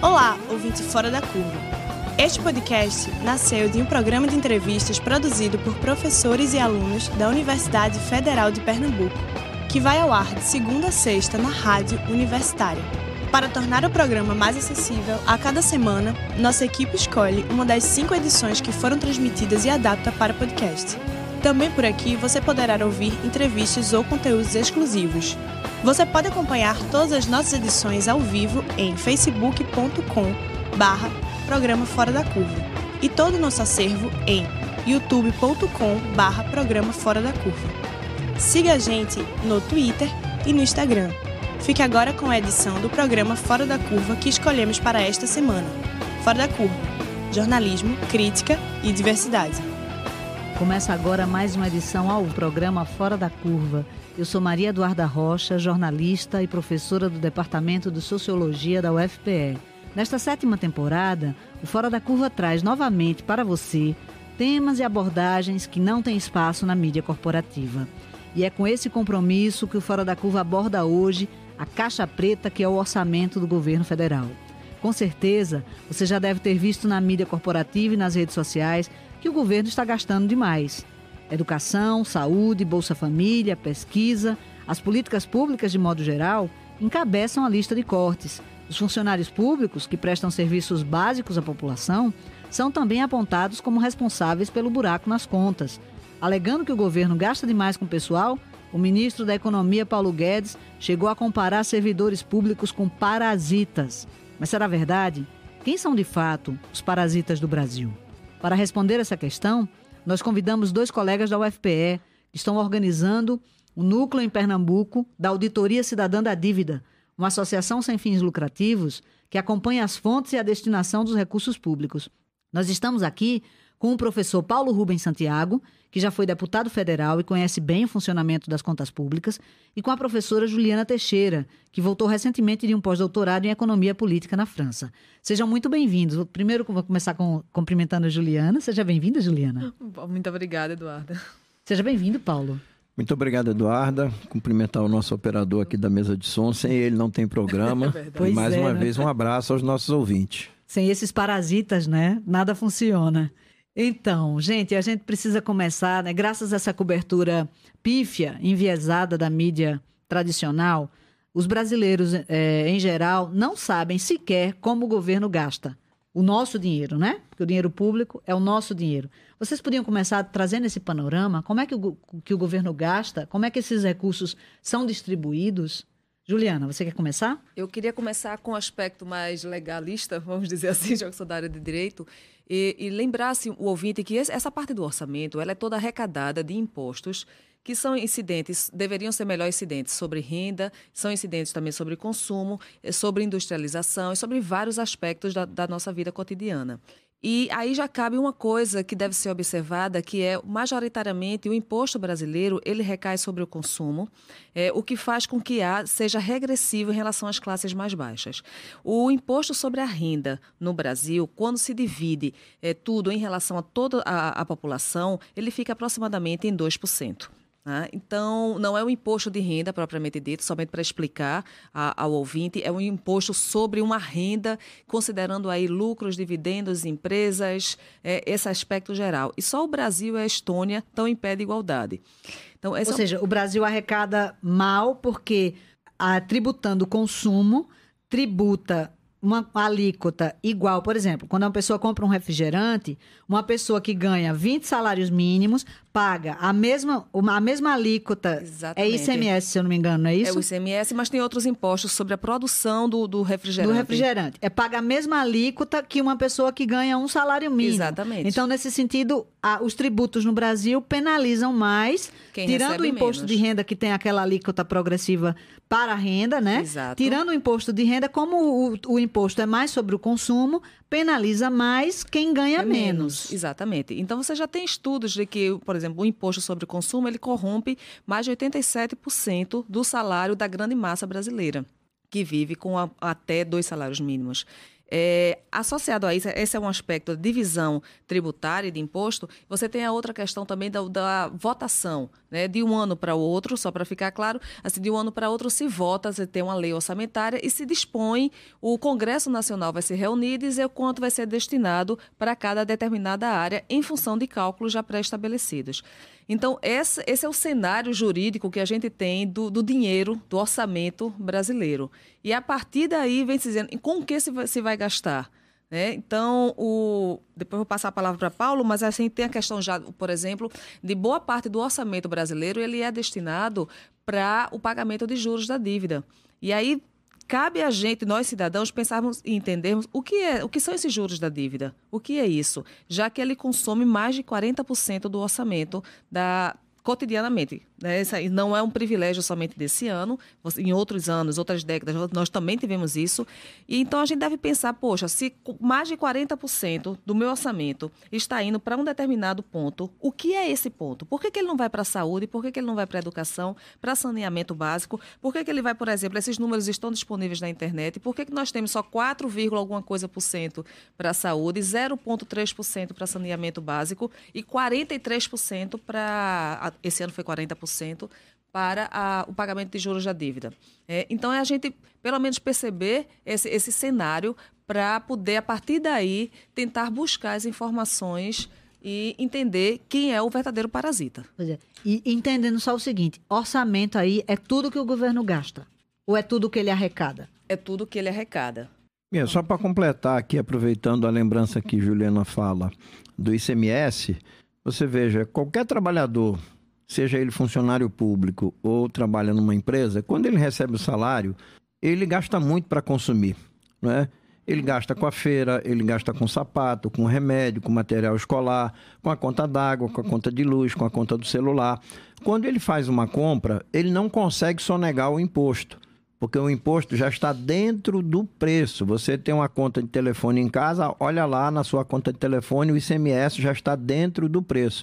Olá, ouvinte Fora da Curva. Este podcast nasceu de um programa de entrevistas produzido por professores e alunos da Universidade Federal de Pernambuco, que vai ao ar de segunda a sexta na Rádio Universitária. Para tornar o programa mais acessível, a cada semana, nossa equipe escolhe uma das cinco edições que foram transmitidas e adapta para podcast. Também por aqui você poderá ouvir entrevistas ou conteúdos exclusivos. Você pode acompanhar todas as nossas edições ao vivo em facebook.com barra Programa Fora da Curva e todo o nosso acervo em youtube.com barra Programa Fora da Curva. Siga a gente no Twitter e no Instagram. Fique agora com a edição do programa Fora da Curva que escolhemos para esta semana. Fora da Curva. Jornalismo, crítica e diversidade. Começa agora mais uma edição ao programa Fora da Curva. Eu sou Maria Eduarda Rocha, jornalista e professora do Departamento de Sociologia da UFPE. Nesta sétima temporada, o Fora da Curva traz novamente para você temas e abordagens que não têm espaço na mídia corporativa. E é com esse compromisso que o Fora da Curva aborda hoje a caixa preta que é o orçamento do governo federal. Com certeza, você já deve ter visto na mídia corporativa e nas redes sociais que o governo está gastando demais. Educação, saúde, Bolsa Família, pesquisa, as políticas públicas de modo geral encabeçam a lista de cortes. Os funcionários públicos, que prestam serviços básicos à população, são também apontados como responsáveis pelo buraco nas contas. Alegando que o governo gasta demais com o pessoal, o ministro da Economia, Paulo Guedes, chegou a comparar servidores públicos com parasitas. Mas será verdade? Quem são de fato os parasitas do Brasil? Para responder essa questão, nós convidamos dois colegas da UFPE que estão organizando o núcleo em Pernambuco da Auditoria Cidadã da Dívida, uma associação sem fins lucrativos que acompanha as fontes e a destinação dos recursos públicos. Nós estamos aqui com o professor Paulo Rubens Santiago, que já foi deputado federal e conhece bem o funcionamento das contas públicas, e com a professora Juliana Teixeira, que voltou recentemente de um pós-doutorado em economia política na França. Sejam muito bem-vindos. Primeiro, vou começar com, cumprimentando a Juliana. Seja bem-vinda, Juliana. Muito obrigada, Eduarda. Seja bem-vindo, Paulo. Muito obrigado, Eduarda. Cumprimentar o nosso operador aqui da mesa de som. Sem ele não tem programa. É e mais é, uma né? vez, um abraço aos nossos ouvintes. Sem esses parasitas, né? Nada funciona. Então, gente, a gente precisa começar, né? Graças a essa cobertura pífia, enviesada da mídia tradicional, os brasileiros, é, em geral, não sabem sequer como o governo gasta o nosso dinheiro, né? Porque o dinheiro público é o nosso dinheiro. Vocês podiam começar trazendo esse panorama? Como é que o, que o governo gasta? Como é que esses recursos são distribuídos? Juliana, você quer começar? Eu queria começar com um aspecto mais legalista, vamos dizer assim, já que sou da área de direito, e, e lembrar-se o ouvinte que essa parte do orçamento ela é toda arrecadada de impostos que são incidentes, deveriam ser melhor incidentes sobre renda, são incidentes também sobre consumo, eh, sobre industrialização e sobre vários aspectos da, da nossa vida cotidiana. E aí já cabe uma coisa que deve ser observada, que é majoritariamente o imposto brasileiro ele recai sobre o consumo, é, o que faz com que a seja regressivo em relação às classes mais baixas. O imposto sobre a renda no Brasil, quando se divide é, tudo em relação a toda a, a população, ele fica aproximadamente em 2%. Né? Então, não é um imposto de renda propriamente dito, somente para explicar ao ouvinte, é um imposto sobre uma renda, considerando aí lucros, dividendos, empresas, é, esse aspecto geral. E só o Brasil e a Estônia estão em pé de igualdade. Então, Ou é... seja, o Brasil arrecada mal porque, a, tributando o consumo, tributa uma alíquota igual, por exemplo, quando uma pessoa compra um refrigerante, uma pessoa que ganha 20 salários mínimos paga a mesma, uma, a mesma alíquota. É Exatamente. É ICMS, se eu não me engano, não é isso? É o ICMS, mas tem outros impostos sobre a produção do, do refrigerante. Do refrigerante. É paga a mesma alíquota que uma pessoa que ganha um salário mínimo. Exatamente. Então, nesse sentido, a, os tributos no Brasil penalizam mais, Quem tirando o imposto menos. de renda que tem aquela alíquota progressiva para a renda, né? Exato. Tirando o imposto de renda, como o, o imposto é mais sobre o consumo, penaliza mais quem ganha é menos. menos. Exatamente. Então você já tem estudos de que, por exemplo, o imposto sobre o consumo ele corrompe mais de 87% do salário da grande massa brasileira, que vive com a, até dois salários mínimos. É, associado a isso, esse é um aspecto da divisão tributária e de imposto, você tem a outra questão também da, da votação né, de um ano para o outro, só para ficar claro, assim, de um ano para outro se vota, se tem uma lei orçamentária e se dispõe, o Congresso Nacional vai se reunir e dizer quanto vai ser destinado para cada determinada área em função de cálculos já pré-estabelecidos. Então, esse, esse, é o cenário jurídico que a gente tem do, do, dinheiro, do orçamento brasileiro. E a partir daí vem se dizendo com o que se se vai gastar. Né? Então, o... depois vou passar a palavra para Paulo, mas a gente tem a questão já, por exemplo, de boa parte do orçamento brasileiro ele é destinado para o pagamento de juros da dívida. E aí cabe a gente, nós cidadãos, pensarmos e entendermos o que, é, o que são esses juros da dívida. O que é isso? Já que ele consome mais de 40% do orçamento da, cotidianamente. Né? Não é um privilégio somente desse ano. Em outros anos, outras décadas, nós também tivemos isso. E então a gente deve pensar, poxa, se mais de 40% do meu orçamento está indo para um determinado ponto, o que é esse ponto? Por que, que ele não vai para a saúde? Por que, que ele não vai para a educação, para saneamento básico? Por que, que ele vai, por exemplo, esses números estão disponíveis na internet? Por que, que nós temos só 4, alguma coisa por cento para a saúde, 0,3% para saneamento básico e 43% para esse ano foi 40%, para a, o pagamento de juros da dívida. É, então, é a gente, pelo menos, perceber esse, esse cenário para poder, a partir daí, tentar buscar as informações e entender quem é o verdadeiro parasita. Pois é. E entendendo só o seguinte: orçamento aí é tudo que o governo gasta? Ou é tudo que ele arrecada? É tudo que ele arrecada. É, só para completar aqui, aproveitando a lembrança que Juliana fala do ICMS, você veja, qualquer trabalhador seja ele funcionário público ou trabalha numa empresa, quando ele recebe o salário, ele gasta muito para consumir, não é? Ele gasta com a feira, ele gasta com sapato, com remédio, com material escolar, com a conta d'água, com a conta de luz, com a conta do celular. Quando ele faz uma compra, ele não consegue sonegar o imposto, porque o imposto já está dentro do preço. Você tem uma conta de telefone em casa, olha lá na sua conta de telefone, o ICMS já está dentro do preço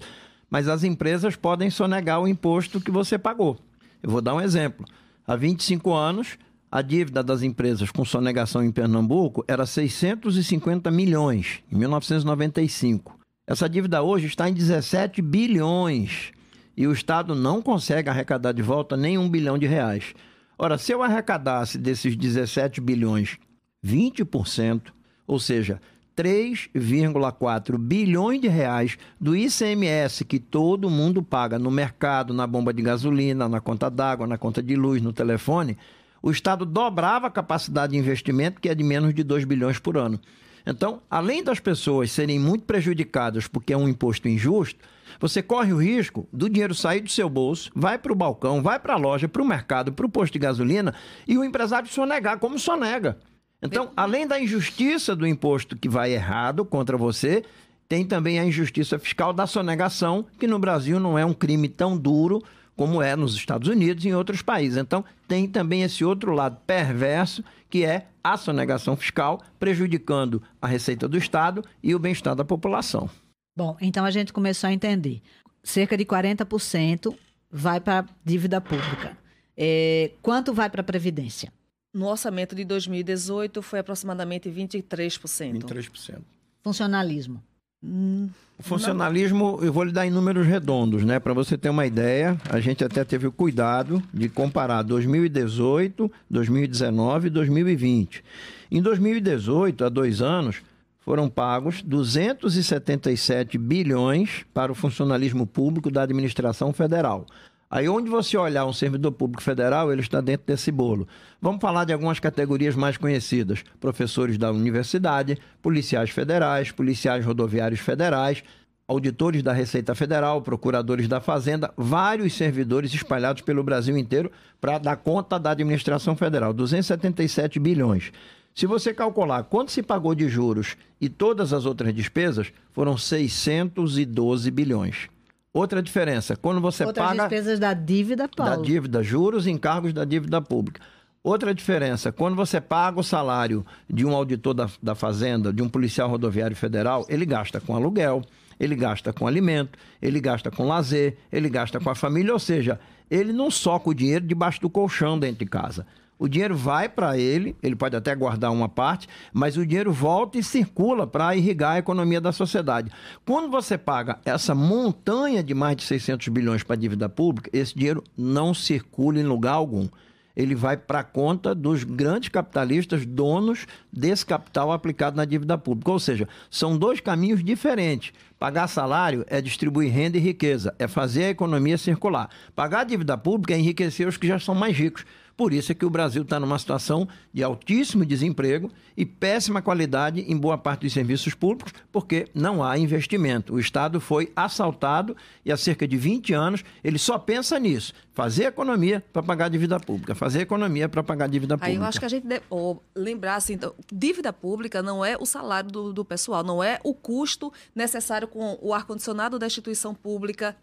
mas as empresas podem sonegar o imposto que você pagou. Eu vou dar um exemplo. Há 25 anos, a dívida das empresas com sonegação em Pernambuco era 650 milhões, em 1995. Essa dívida hoje está em 17 bilhões e o Estado não consegue arrecadar de volta nem um bilhão de reais. Ora, se eu arrecadasse desses 17 bilhões 20%, ou seja, 3,4 bilhões de reais do ICMS que todo mundo paga no mercado, na bomba de gasolina, na conta d'água, na conta de luz, no telefone, o Estado dobrava a capacidade de investimento, que é de menos de 2 bilhões por ano. Então, além das pessoas serem muito prejudicadas porque é um imposto injusto, você corre o risco do dinheiro sair do seu bolso, vai para o balcão, vai para a loja, para o mercado, para o posto de gasolina e o empresário sonegar, como sonega. Então, além da injustiça do imposto que vai errado contra você, tem também a injustiça fiscal da sonegação, que no Brasil não é um crime tão duro como é nos Estados Unidos e em outros países. Então, tem também esse outro lado perverso, que é a sonegação fiscal, prejudicando a receita do Estado e o bem-estar da população. Bom, então a gente começou a entender. Cerca de 40% vai para a dívida pública. É, quanto vai para a Previdência? No orçamento de 2018 foi aproximadamente 23%. 23%. Funcionalismo. Hum, o funcionalismo, eu vou lhe dar em números redondos, né? Para você ter uma ideia, a gente até teve o cuidado de comparar 2018, 2019 e 2020. Em 2018, há dois anos, foram pagos 277 bilhões para o funcionalismo público da administração federal. Aí onde você olhar um servidor público federal, ele está dentro desse bolo. Vamos falar de algumas categorias mais conhecidas: professores da universidade, policiais federais, policiais rodoviários federais, auditores da Receita Federal, procuradores da Fazenda, vários servidores espalhados pelo Brasil inteiro para dar conta da administração federal, 277 bilhões. Se você calcular quanto se pagou de juros e todas as outras despesas, foram 612 bilhões. Outra diferença, quando você Outras paga... despesas da dívida, Paulo. Da dívida, juros e encargos da dívida pública. Outra diferença, quando você paga o salário de um auditor da, da Fazenda, de um policial rodoviário federal, ele gasta com aluguel, ele gasta com alimento, ele gasta com lazer, ele gasta com a família, ou seja, ele não soca o dinheiro debaixo do colchão dentro de casa. O dinheiro vai para ele, ele pode até guardar uma parte, mas o dinheiro volta e circula para irrigar a economia da sociedade. Quando você paga essa montanha de mais de 600 bilhões para a dívida pública, esse dinheiro não circula em lugar algum ele vai para a conta dos grandes capitalistas, donos desse capital aplicado na dívida pública. Ou seja, são dois caminhos diferentes. Pagar salário é distribuir renda e riqueza, é fazer a economia circular. Pagar a dívida pública é enriquecer os que já são mais ricos. Por isso é que o Brasil está numa situação de altíssimo desemprego e péssima qualidade em boa parte dos serviços públicos, porque não há investimento. O Estado foi assaltado e há cerca de 20 anos ele só pensa nisso: fazer economia para pagar dívida pública, fazer economia para pagar dívida pública. Aí eu acho que a gente deve oh, lembrar assim, então, dívida pública não é o salário do, do pessoal, não é o custo necessário com o ar-condicionado da instituição pública,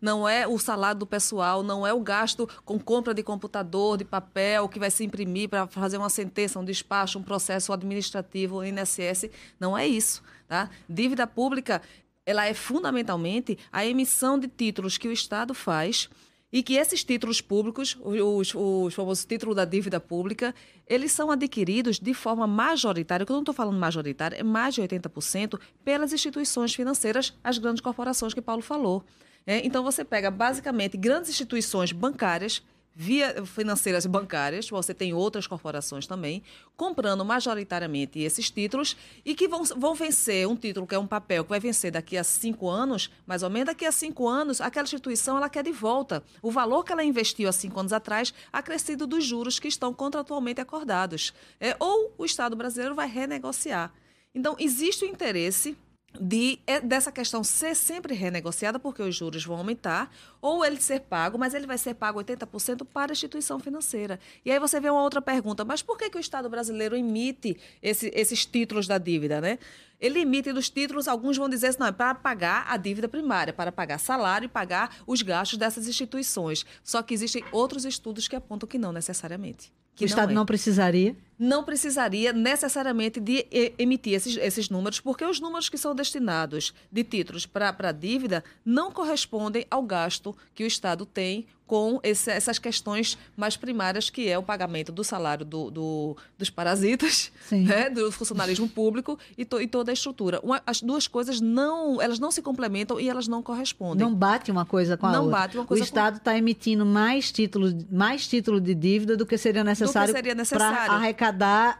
não é o salário do pessoal, não é o gasto com compra de computador, de papel que vai se imprimir para fazer uma sentença, um despacho, um processo administrativo, INSS. Não é isso. Tá? Dívida pública ela é fundamentalmente a emissão de títulos que o Estado faz e que esses títulos públicos, os, os famosos títulos da dívida pública, eles são adquiridos de forma majoritária, que eu não estou falando majoritária, é mais de 80%, pelas instituições financeiras, as grandes corporações que Paulo falou. É, então, você pega basicamente grandes instituições bancárias via financeiras bancárias, você tem outras corporações também, comprando majoritariamente esses títulos e que vão, vão vencer um título que é um papel que vai vencer daqui a cinco anos, mais ou menos daqui a cinco anos, aquela instituição ela quer de volta o valor que ela investiu há cinco anos atrás, acrescido dos juros que estão contratualmente acordados. É, ou o Estado brasileiro vai renegociar. Então, existe o interesse de é, dessa questão ser sempre renegociada, porque os juros vão aumentar, ou ele ser pago, mas ele vai ser pago 80% para a instituição financeira. E aí você vê uma outra pergunta, mas por que, que o Estado brasileiro emite esse, esses títulos da dívida, né? Ele emite dos títulos, alguns vão dizer assim, não, é para pagar a dívida primária, para pagar salário e pagar os gastos dessas instituições. Só que existem outros estudos que apontam que não necessariamente. Que o Estado é. não precisaria? Não precisaria necessariamente de emitir esses, esses números, porque os números que são destinados de títulos para a dívida não correspondem ao gasto que o Estado tem com esse, essas questões mais primárias, que é o pagamento do salário do, do dos parasitas, né, do funcionalismo público e, to, e toda a estrutura. Uma, as duas coisas não, elas não se complementam e elas não correspondem. Não bate uma coisa com a não outra. Bate uma coisa o Estado está emitindo mais títulos, mais título de dívida do que seria necessário, necessário. para arrecadar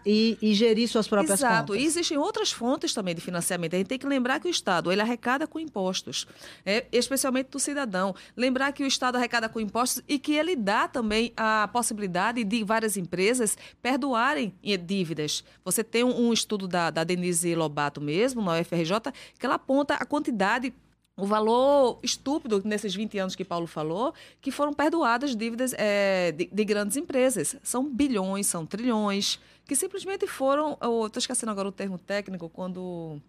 e, e, gerir suas próprias Exato. contas. E existem outras fontes também de financiamento. A gente tem que lembrar que o Estado ele arrecada com impostos, é, especialmente do cidadão. Lembrar que o Estado arrecada com impostos impostos e que ele dá também a possibilidade de várias empresas perdoarem dívidas. Você tem um, um estudo da, da Denise Lobato mesmo, na UFRJ, que ela aponta a quantidade o valor estúpido nesses 20 anos que Paulo falou, que foram perdoadas dívidas é, de, de, grandes empresas. São bilhões, são trilhões, que simplesmente foram. Estou esquecendo agora o termo técnico, quando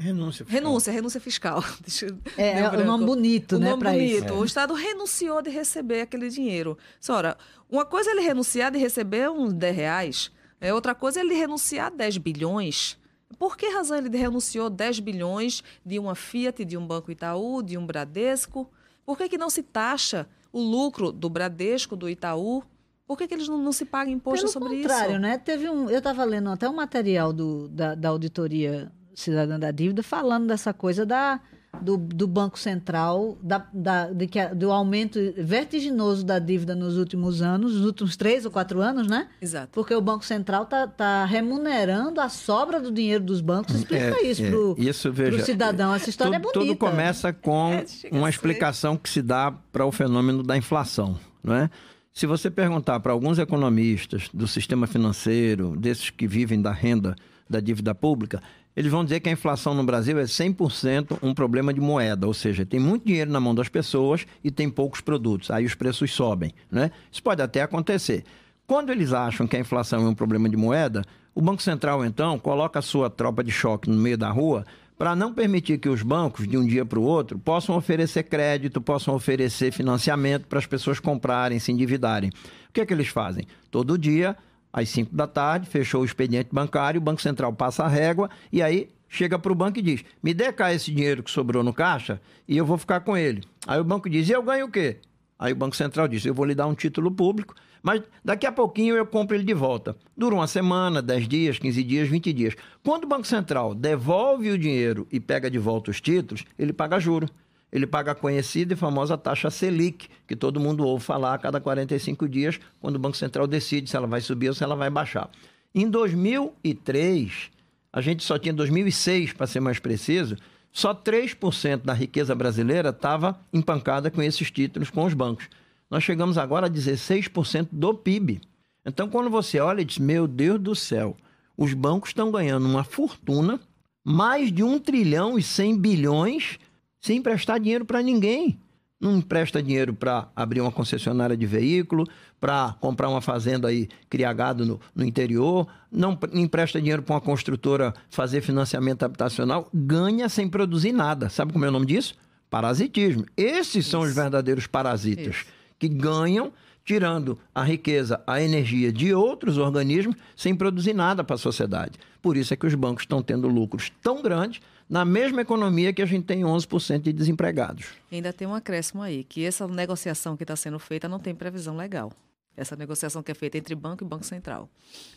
Renúncia fiscal. Renúncia, renúncia fiscal. é, é o nome bonito, o né? Nome bonito. Isso. O Estado renunciou de receber aquele dinheiro. Senhora, uma coisa é ele renunciar de receber uns 10 reais, é outra coisa é ele renunciar a 10 bilhões. Por que razão ele renunciou 10 bilhões de uma Fiat, de um Banco Itaú, de um Bradesco? Por que, que não se taxa o lucro do Bradesco, do Itaú? Por que, que eles não, não se pagam imposto Pelo sobre isso? Pelo contrário, né? Teve um, eu estava lendo até um material do, da, da auditoria cidadã da dívida, falando dessa coisa da, do, do Banco Central, da, da, de que, do aumento vertiginoso da dívida nos últimos anos, nos últimos três ou quatro anos, né? Exato. Porque o Banco Central está tá remunerando a sobra do dinheiro dos bancos. Explica é, isso é, para o cidadão. Essa história tudo, é bonita. Tudo começa com é, uma explicação que se dá para o fenômeno da inflação, não é? Se você perguntar para alguns economistas do sistema financeiro, desses que vivem da renda da dívida pública, eles vão dizer que a inflação no Brasil é 100% um problema de moeda, ou seja, tem muito dinheiro na mão das pessoas e tem poucos produtos, aí os preços sobem. Né? Isso pode até acontecer. Quando eles acham que a inflação é um problema de moeda, o Banco Central, então, coloca a sua tropa de choque no meio da rua para não permitir que os bancos, de um dia para o outro, possam oferecer crédito, possam oferecer financiamento para as pessoas comprarem, se endividarem. O que é que eles fazem? Todo dia às 5 da tarde, fechou o expediente bancário, o Banco Central passa a régua e aí chega para o banco e diz: me dê cá esse dinheiro que sobrou no caixa e eu vou ficar com ele. Aí o banco diz: e eu ganho o quê? Aí o Banco Central disse: Eu vou lhe dar um título público, mas daqui a pouquinho eu compro ele de volta. Dura uma semana, 10 dias, 15 dias, 20 dias. Quando o Banco Central devolve o dinheiro e pega de volta os títulos, ele paga juro. Ele paga a conhecida e famosa taxa Selic, que todo mundo ouve falar a cada 45 dias, quando o Banco Central decide se ela vai subir ou se ela vai baixar. Em 2003, a gente só tinha 2006, para ser mais preciso, só 3% da riqueza brasileira estava empancada com esses títulos com os bancos. Nós chegamos agora a 16% do PIB. Então, quando você olha e diz, meu Deus do céu, os bancos estão ganhando uma fortuna, mais de 1 trilhão e 100 bilhões, sem emprestar dinheiro para ninguém não empresta dinheiro para abrir uma concessionária de veículo, para comprar uma fazenda aí, criar gado no, no interior, não empresta dinheiro para uma construtora fazer financiamento habitacional, ganha sem produzir nada. Sabe como é o nome disso? Parasitismo. Esses Isso. são os verdadeiros parasitas, Isso. que ganham tirando a riqueza, a energia de outros organismos sem produzir nada para a sociedade. Por isso é que os bancos estão tendo lucros tão grandes na mesma economia que a gente tem 11% de desempregados. Ainda tem um acréscimo aí, que essa negociação que está sendo feita não tem previsão legal. Essa negociação que é feita entre banco e Banco Central.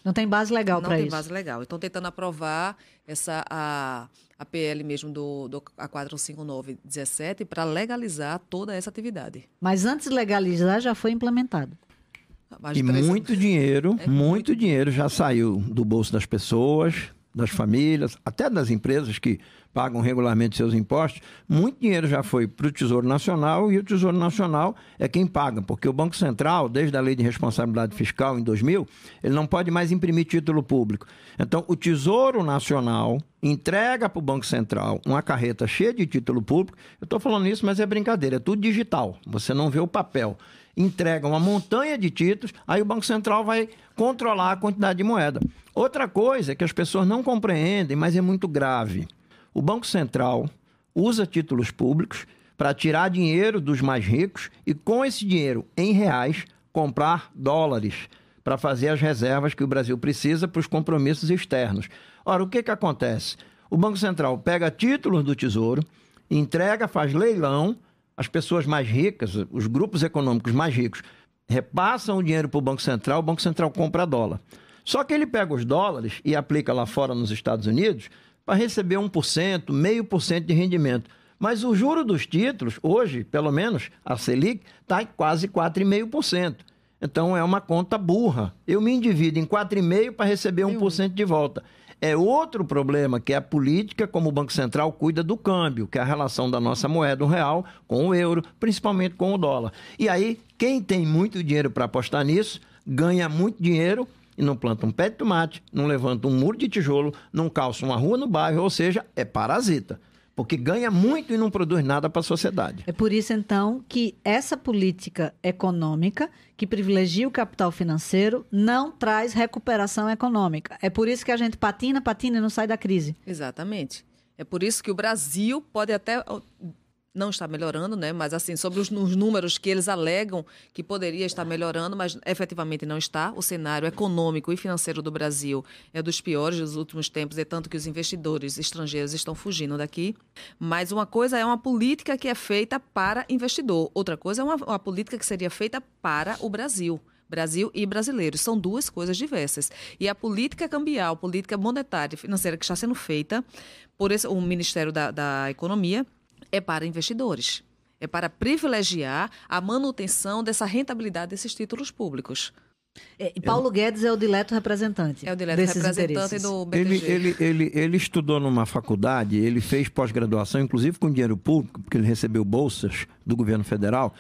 Não tem base legal para isso? Não tem base legal. Estão tentando aprovar essa, a, a PL mesmo do, do a 45917 para legalizar toda essa atividade. Mas antes de legalizar, já foi implementado. E muito dinheiro, é muito, muito dinheiro já saiu do bolso das pessoas, das famílias, até das empresas que pagam regularmente seus impostos, muito dinheiro já foi para o Tesouro Nacional e o Tesouro Nacional é quem paga, porque o Banco Central, desde a Lei de Responsabilidade Fiscal em 2000, ele não pode mais imprimir título público. Então, o Tesouro Nacional entrega para o Banco Central uma carreta cheia de título público. Eu estou falando isso, mas é brincadeira, é tudo digital. Você não vê o papel entrega uma montanha de títulos, aí o Banco Central vai controlar a quantidade de moeda. Outra coisa que as pessoas não compreendem, mas é muito grave. O Banco Central usa títulos públicos para tirar dinheiro dos mais ricos e, com esse dinheiro em reais, comprar dólares para fazer as reservas que o Brasil precisa para os compromissos externos. Ora, o que, que acontece? O Banco Central pega títulos do Tesouro, entrega, faz leilão as pessoas mais ricas, os grupos econômicos mais ricos, repassam o dinheiro para o Banco Central, o Banco Central compra dólar. Só que ele pega os dólares e aplica lá fora nos Estados Unidos para receber 1%, meio por cento de rendimento. Mas o juro dos títulos, hoje, pelo menos, a Selic, está em quase 4,5%. Então é uma conta burra. Eu me endivido em 4,5% para receber 1% de volta. É outro problema que é a política como o Banco Central cuida do câmbio, que é a relação da nossa moeda, o real, com o euro, principalmente com o dólar. E aí, quem tem muito dinheiro para apostar nisso, ganha muito dinheiro e não planta um pé de tomate, não levanta um muro de tijolo, não calça uma rua no bairro, ou seja, é parasita porque ganha muito e não produz nada para a sociedade. É por isso, então, que essa política econômica, que privilegia o capital financeiro, não traz recuperação econômica. É por isso que a gente patina, patina e não sai da crise. Exatamente. É por isso que o Brasil pode até não está melhorando, né? Mas assim, sobre os, os, números que eles alegam que poderia estar melhorando, mas efetivamente não está. O cenário econômico e financeiro do Brasil é dos piores dos últimos tempos, é tanto que os investidores estrangeiros estão fugindo daqui. Mas uma coisa é uma política que é feita para investidor, outra coisa é uma, uma política que seria feita para o Brasil. Brasil e brasileiros. São duas coisas diversas. E a política cambial, política monetária e financeira que está sendo feita por esse, o Ministério da, da Economia é para investidores. É para privilegiar a manutenção dessa rentabilidade desses títulos públicos. É, Paulo Eu... Guedes é o dileto representante. É o dileto representante interesses. do BTG. Ele, ele, ele, ele estudou numa faculdade, ele fez pós-graduação, inclusive com dinheiro público, porque ele recebeu bolsas do governo federal,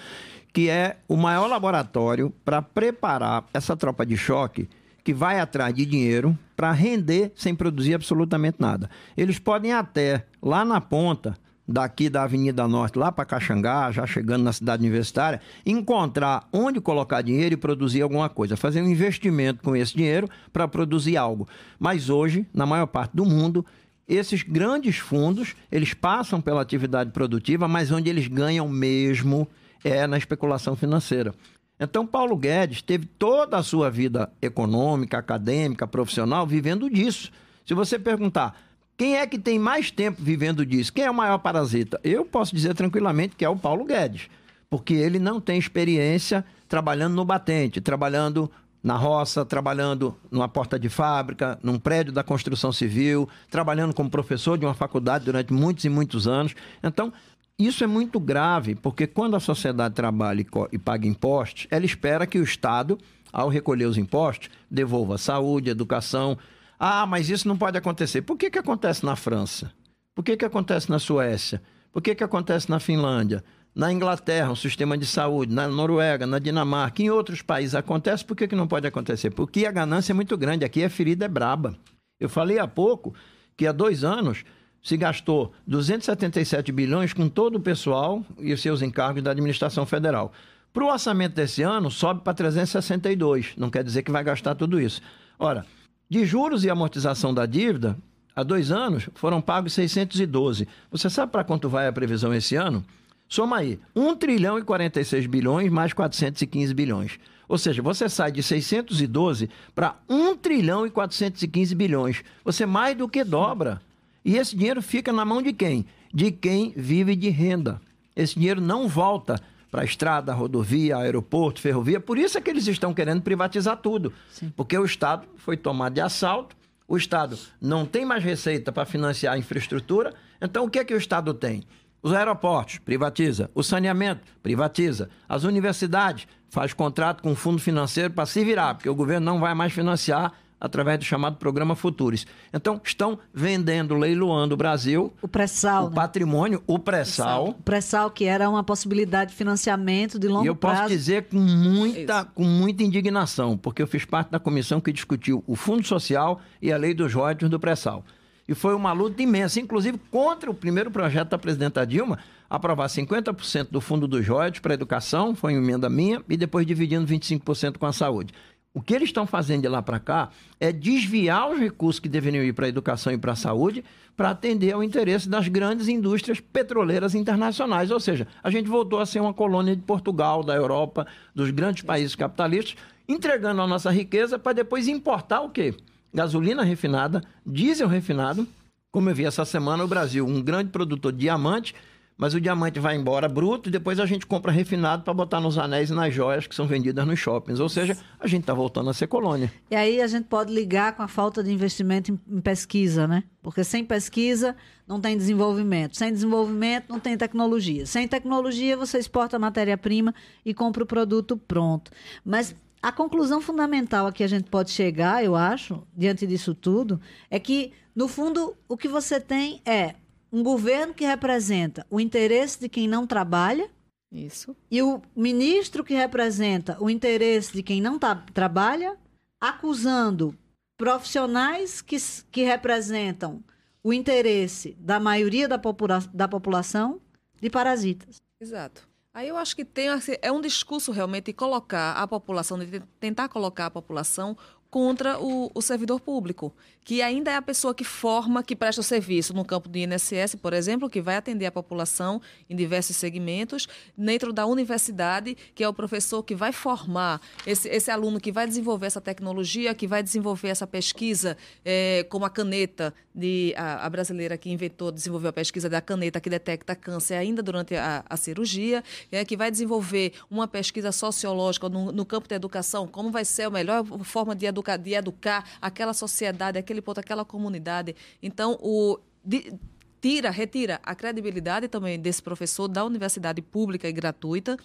que é o maior laboratório para preparar essa tropa de choque que vai atrás de dinheiro para render sem produzir absolutamente nada. Eles podem até, lá na ponta, daqui da Avenida Norte lá para Caxangá, já chegando na cidade universitária, encontrar onde colocar dinheiro e produzir alguma coisa, fazer um investimento com esse dinheiro para produzir algo. Mas hoje, na maior parte do mundo, esses grandes fundos, eles passam pela atividade produtiva, mas onde eles ganham mesmo é na especulação financeira. Então, Paulo Guedes teve toda a sua vida econômica, acadêmica, profissional vivendo disso. Se você perguntar, quem é que tem mais tempo vivendo disso? Quem é o maior parasita? Eu posso dizer tranquilamente que é o Paulo Guedes. porque ele não tem experiência trabalhando no batente, trabalhando na roça, trabalhando numa porta de fábrica, num prédio da construção civil, trabalhando como professor de uma faculdade durante muitos e muitos anos. Então, isso é muito grave, porque quando a sociedade trabalha e paga impostos, ela espera que o Estado, ao recolher os impostos, devolva saúde, educação. Ah, mas isso não pode acontecer. Por que, que acontece na França? Por que, que acontece na Suécia? Por que, que acontece na Finlândia? Na Inglaterra, um sistema de saúde, na Noruega, na Dinamarca, em outros países acontece, por que, que não pode acontecer? Porque a ganância é muito grande, aqui a ferida é braba. Eu falei há pouco que há dois anos se gastou 277 bilhões com todo o pessoal e os seus encargos da administração federal. Para o orçamento desse ano, sobe para 362. Não quer dizer que vai gastar tudo isso. Ora, de juros e amortização da dívida, há dois anos foram pagos 612. Você sabe para quanto vai a previsão esse ano? Soma aí, 1 trilhão e 46 bilhões mais 415 bilhões. Ou seja, você sai de 612 para 1 trilhão e 415 bilhões. Você mais do que dobra e esse dinheiro fica na mão de quem? De quem vive de renda. Esse dinheiro não volta para a estrada, rodovia, aeroporto, ferrovia. Por isso é que eles estão querendo privatizar tudo. Sim. Porque o Estado foi tomado de assalto, o Estado não tem mais receita para financiar a infraestrutura. Então, o que é que o Estado tem? Os aeroportos, privatiza. O saneamento, privatiza. As universidades, faz contrato com o fundo financeiro para se virar, porque o governo não vai mais financiar através do chamado Programa Futuros. Então, estão vendendo, leiloando o Brasil. O pré-sal. O né? patrimônio, o pré-sal. O pré-sal, que era uma possibilidade de financiamento de longo prazo. E eu prazo. posso dizer com muita, com muita indignação, porque eu fiz parte da comissão que discutiu o Fundo Social e a lei dos royalties do pré-sal. E foi uma luta imensa, inclusive contra o primeiro projeto da presidenta Dilma, aprovar 50% do fundo dos royalties para a educação, foi uma emenda minha, e depois dividindo 25% com a saúde. O que eles estão fazendo de lá para cá é desviar os recursos que deveriam ir para a educação e para a saúde para atender ao interesse das grandes indústrias petroleiras internacionais. Ou seja, a gente voltou a ser uma colônia de Portugal, da Europa, dos grandes países capitalistas, entregando a nossa riqueza para depois importar o quê? Gasolina refinada, diesel refinado. Como eu vi essa semana, o Brasil, um grande produtor de diamante, mas o diamante vai embora bruto e depois a gente compra refinado para botar nos anéis e nas joias que são vendidas nos shoppings. Ou seja, a gente está voltando a ser colônia. E aí a gente pode ligar com a falta de investimento em, pesquisa, né? Porque sem pesquisa não tem desenvolvimento. Sem desenvolvimento não tem tecnologia. Sem tecnologia você exporta matéria-prima e compra o produto pronto. Mas a conclusão fundamental a que a gente pode chegar, eu acho, diante disso tudo, é que, no fundo, o que você tem é um governo que representa o interesse de quem não trabalha. Isso. E o ministro que representa o interesse de quem não tá, trabalha, acusando profissionais que, que representam o interesse da maioria da, popula da população de parasitas. Exato. Aí eu acho que tem assim, é um discurso realmente colocar a população, de tentar colocar a população contra o, o, servidor público, que ainda é a pessoa que forma, que presta o serviço no campo do INSS, por exemplo, que vai atender a população em diversos segmentos, dentro da universidade, que é o professor que vai formar esse, esse aluno que vai desenvolver essa tecnologia, que vai desenvolver essa pesquisa, é, como a caneta de a, a, brasileira que inventou, desenvolveu a pesquisa da caneta que detecta câncer ainda durante a, a cirurgia, é, que vai desenvolver uma pesquisa sociológica no, no campo da educação, como vai ser a melhor forma de educar educar, de educar aquela sociedade, aquele ponto, aquela comunidade. Então, o de, tira, retira a credibilidade também desse professor da universidade pública e gratuita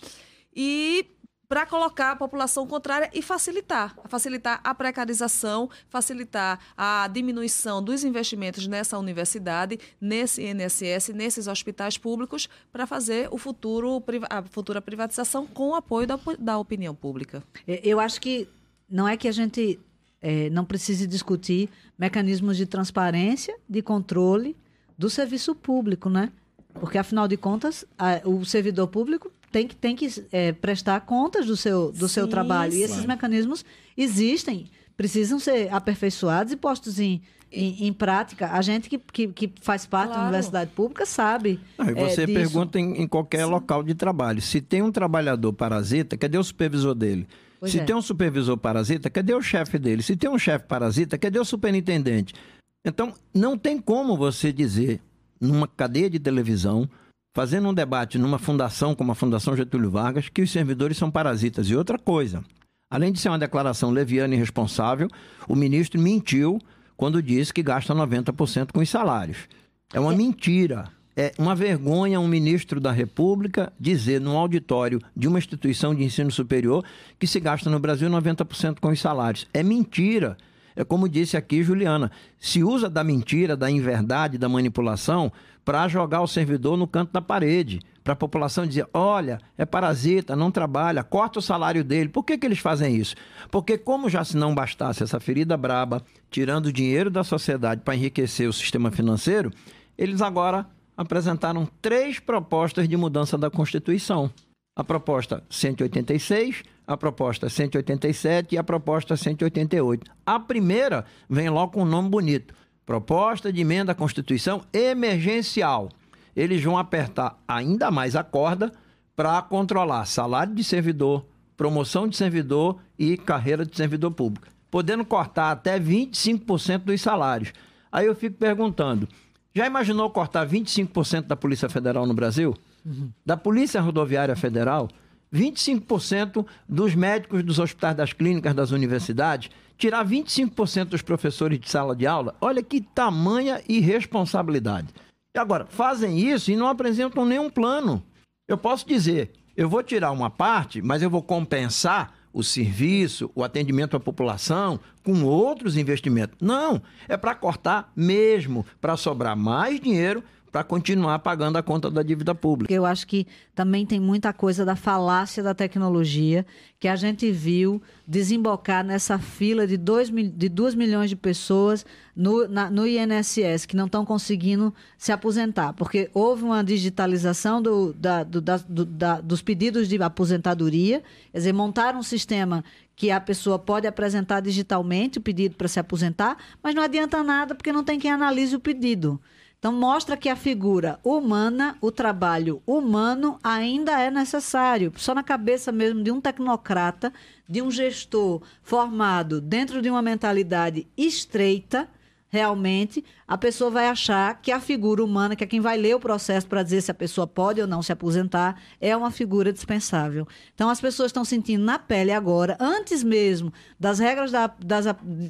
e para colocar a população contrária e facilitar, facilitar a precarização, facilitar a diminuição dos investimentos nessa universidade, nesse INSS, nesses hospitais públicos, para fazer o futuro, a futura privatização com o apoio da, da opinião pública. Eu acho que não é que a gente é, não precise discutir mecanismos de transparência, de controle do serviço público, né? Porque, afinal de contas, a, o servidor público tem que, tem que é, prestar contas do seu, do sim, seu trabalho. E esses mecanismos existem, precisam ser aperfeiçoados e postos em, em, em, prática. A gente que, que, que faz parte claro. da universidade pública sabe. Não, e você é, pergunta em, em, qualquer Sim. local de trabalho: se tem um trabalhador parasita, cadê o supervisor dele? Pois Se é. tem um supervisor parasita, cadê o chefe dele? Se tem um chefe parasita, cadê o superintendente? Então, não tem como você dizer, numa cadeia de televisão, fazendo um debate numa fundação como a Fundação Getúlio Vargas que os servidores são parasitas. E outra coisa, além de ser uma declaração leviana e irresponsável, o ministro mentiu quando disse que gasta 90% com os salários. É uma mentira. É uma vergonha um ministro da República dizer num auditório de uma instituição de ensino superior que se gasta no Brasil 90% com os salários. É mentira. É como disse aqui Juliana, se usa da mentira, da inverdade, da manipulação para jogar o servidor no canto da parede, para a população dizer: olha, é parasita, não trabalha, corta o salário dele. Por que, que eles fazem isso? Porque, como já se não bastasse essa ferida braba, tirando dinheiro da sociedade para enriquecer o sistema financeiro, eles agora apresentaram três propostas de mudança da Constituição. A proposta 186, a proposta 187 e a proposta 188. A primeira vem logo com um nome bonito: Proposta de emenda à Constituição emergencial. Eles vão apertar ainda mais a corda para controlar salário de servidor, promoção de servidor e carreira de servidor público, podendo cortar até 25% dos salários. Aí eu fico perguntando: já imaginou cortar 25% da Polícia Federal no Brasil? Uhum. Da Polícia Rodoviária Federal? 25% dos médicos dos hospitais das clínicas das universidades, tirar 25% dos professores de sala de aula, olha que tamanha irresponsabilidade. E agora, fazem isso e não apresentam nenhum plano. Eu posso dizer, eu vou tirar uma parte, mas eu vou compensar o serviço, o atendimento à população com outros investimentos. Não, é para cortar mesmo, para sobrar mais dinheiro para continuar pagando a conta da dívida pública. Eu acho que também tem muita coisa da falácia da tecnologia que a gente viu desembocar nessa fila de 2 de milhões de pessoas no, na, no INSS que não estão conseguindo se aposentar, porque houve uma digitalização do, da, do, da, do, da, dos pedidos de aposentadoria, quer dizer, montaram um sistema que a pessoa pode apresentar digitalmente o pedido para se aposentar, mas não adianta nada porque não tem quem analise o pedido. Então, mostra que a figura humana, o trabalho humano ainda é necessário. Só na cabeça mesmo de um tecnocrata, de um gestor formado dentro de uma mentalidade estreita, realmente a pessoa vai achar que a figura humana, que é quem vai ler o processo para dizer se a pessoa pode ou não se aposentar, é uma figura dispensável. Então as pessoas estão sentindo na pele agora, antes mesmo das regras da, das,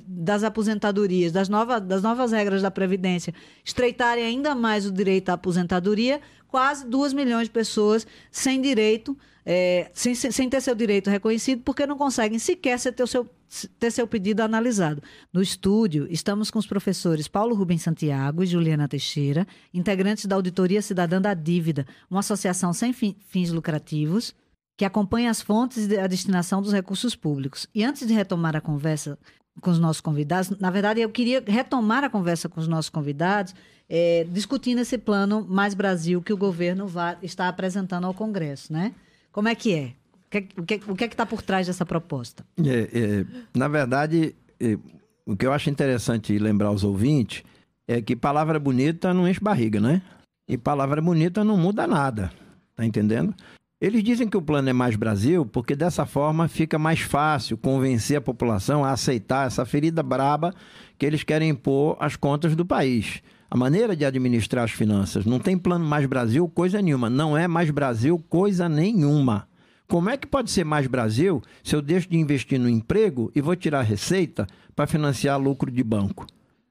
das aposentadorias, das, nova, das novas regras da Previdência, estreitarem ainda mais o direito à aposentadoria, quase duas milhões de pessoas sem direito é, sem, sem ter seu direito reconhecido, porque não conseguem sequer ter, o seu, ter seu pedido analisado. No estúdio, estamos com os professores Paulo Rubens Santiago e Juliana Teixeira, integrantes da Auditoria Cidadã da Dívida, uma associação sem fins lucrativos que acompanha as fontes e a destinação dos recursos públicos. E antes de retomar a conversa com os nossos convidados, na verdade, eu queria retomar a conversa com os nossos convidados, é, discutindo esse plano Mais Brasil que o governo está apresentando ao Congresso, né? Como é que é? O que, que, o que é está por trás dessa proposta? É, é, na verdade, é, o que eu acho interessante lembrar aos ouvintes é que palavra bonita não enche barriga, né? E palavra bonita não muda nada, tá entendendo? Eles dizem que o plano é mais Brasil porque dessa forma fica mais fácil convencer a população a aceitar essa ferida braba que eles querem impor às contas do país a maneira de administrar as finanças. Não tem plano mais Brasil, coisa nenhuma. Não é mais Brasil, coisa nenhuma. Como é que pode ser mais Brasil se eu deixo de investir no emprego e vou tirar receita para financiar lucro de banco?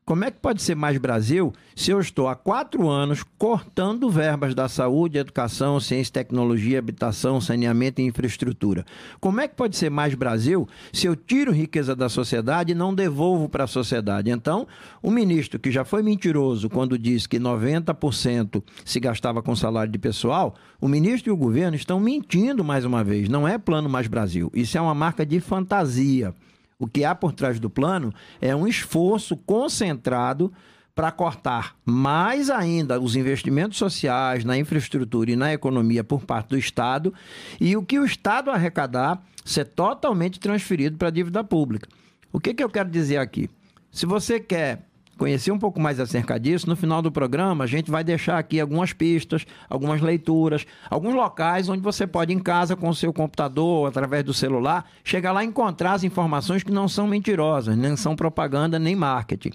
Como é que pode ser mais Brasil se eu estou há quatro anos cortando verbas da saúde, educação, ciência, tecnologia, habitação, saneamento e infraestrutura? Como é que pode ser mais Brasil se eu tiro riqueza da sociedade e não devolvo para a sociedade? Então, o ministro, que já foi mentiroso quando disse que 90% se gastava com salário de pessoal, o ministro e o governo estão mentindo mais uma vez. Não é plano mais Brasil. Isso é uma marca de fantasia. O que há por trás do plano é um esforço concentrado para cortar mais ainda os investimentos sociais na infraestrutura e na economia por parte do Estado e o que o Estado arrecadar ser totalmente transferido para a dívida pública. O que, que eu quero dizer aqui? Se você quer conhecer um pouco mais acerca disso, no final do programa a gente vai deixar aqui algumas pistas, algumas leituras, alguns locais onde você pode em casa com o seu computador, através do celular, chegar lá e encontrar as informações que não são mentirosas, nem são propaganda nem marketing.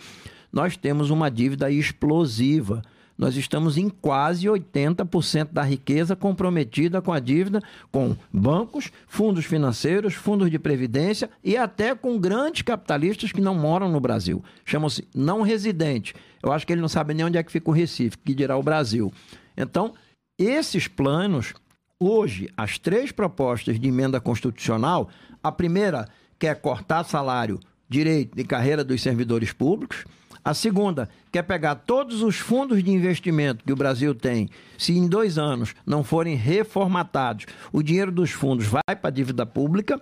Nós temos uma dívida explosiva nós estamos em quase 80% da riqueza comprometida com a dívida com bancos, fundos financeiros, fundos de previdência e até com grandes capitalistas que não moram no Brasil. Chamam-se não residentes. Eu acho que ele não sabe nem onde é que fica o Recife, que dirá o Brasil. Então, esses planos, hoje, as três propostas de emenda constitucional, a primeira quer cortar salário, direito e carreira dos servidores públicos. A segunda quer pegar todos os fundos de investimento que o Brasil tem, se em dois anos não forem reformatados, o dinheiro dos fundos vai para a dívida pública.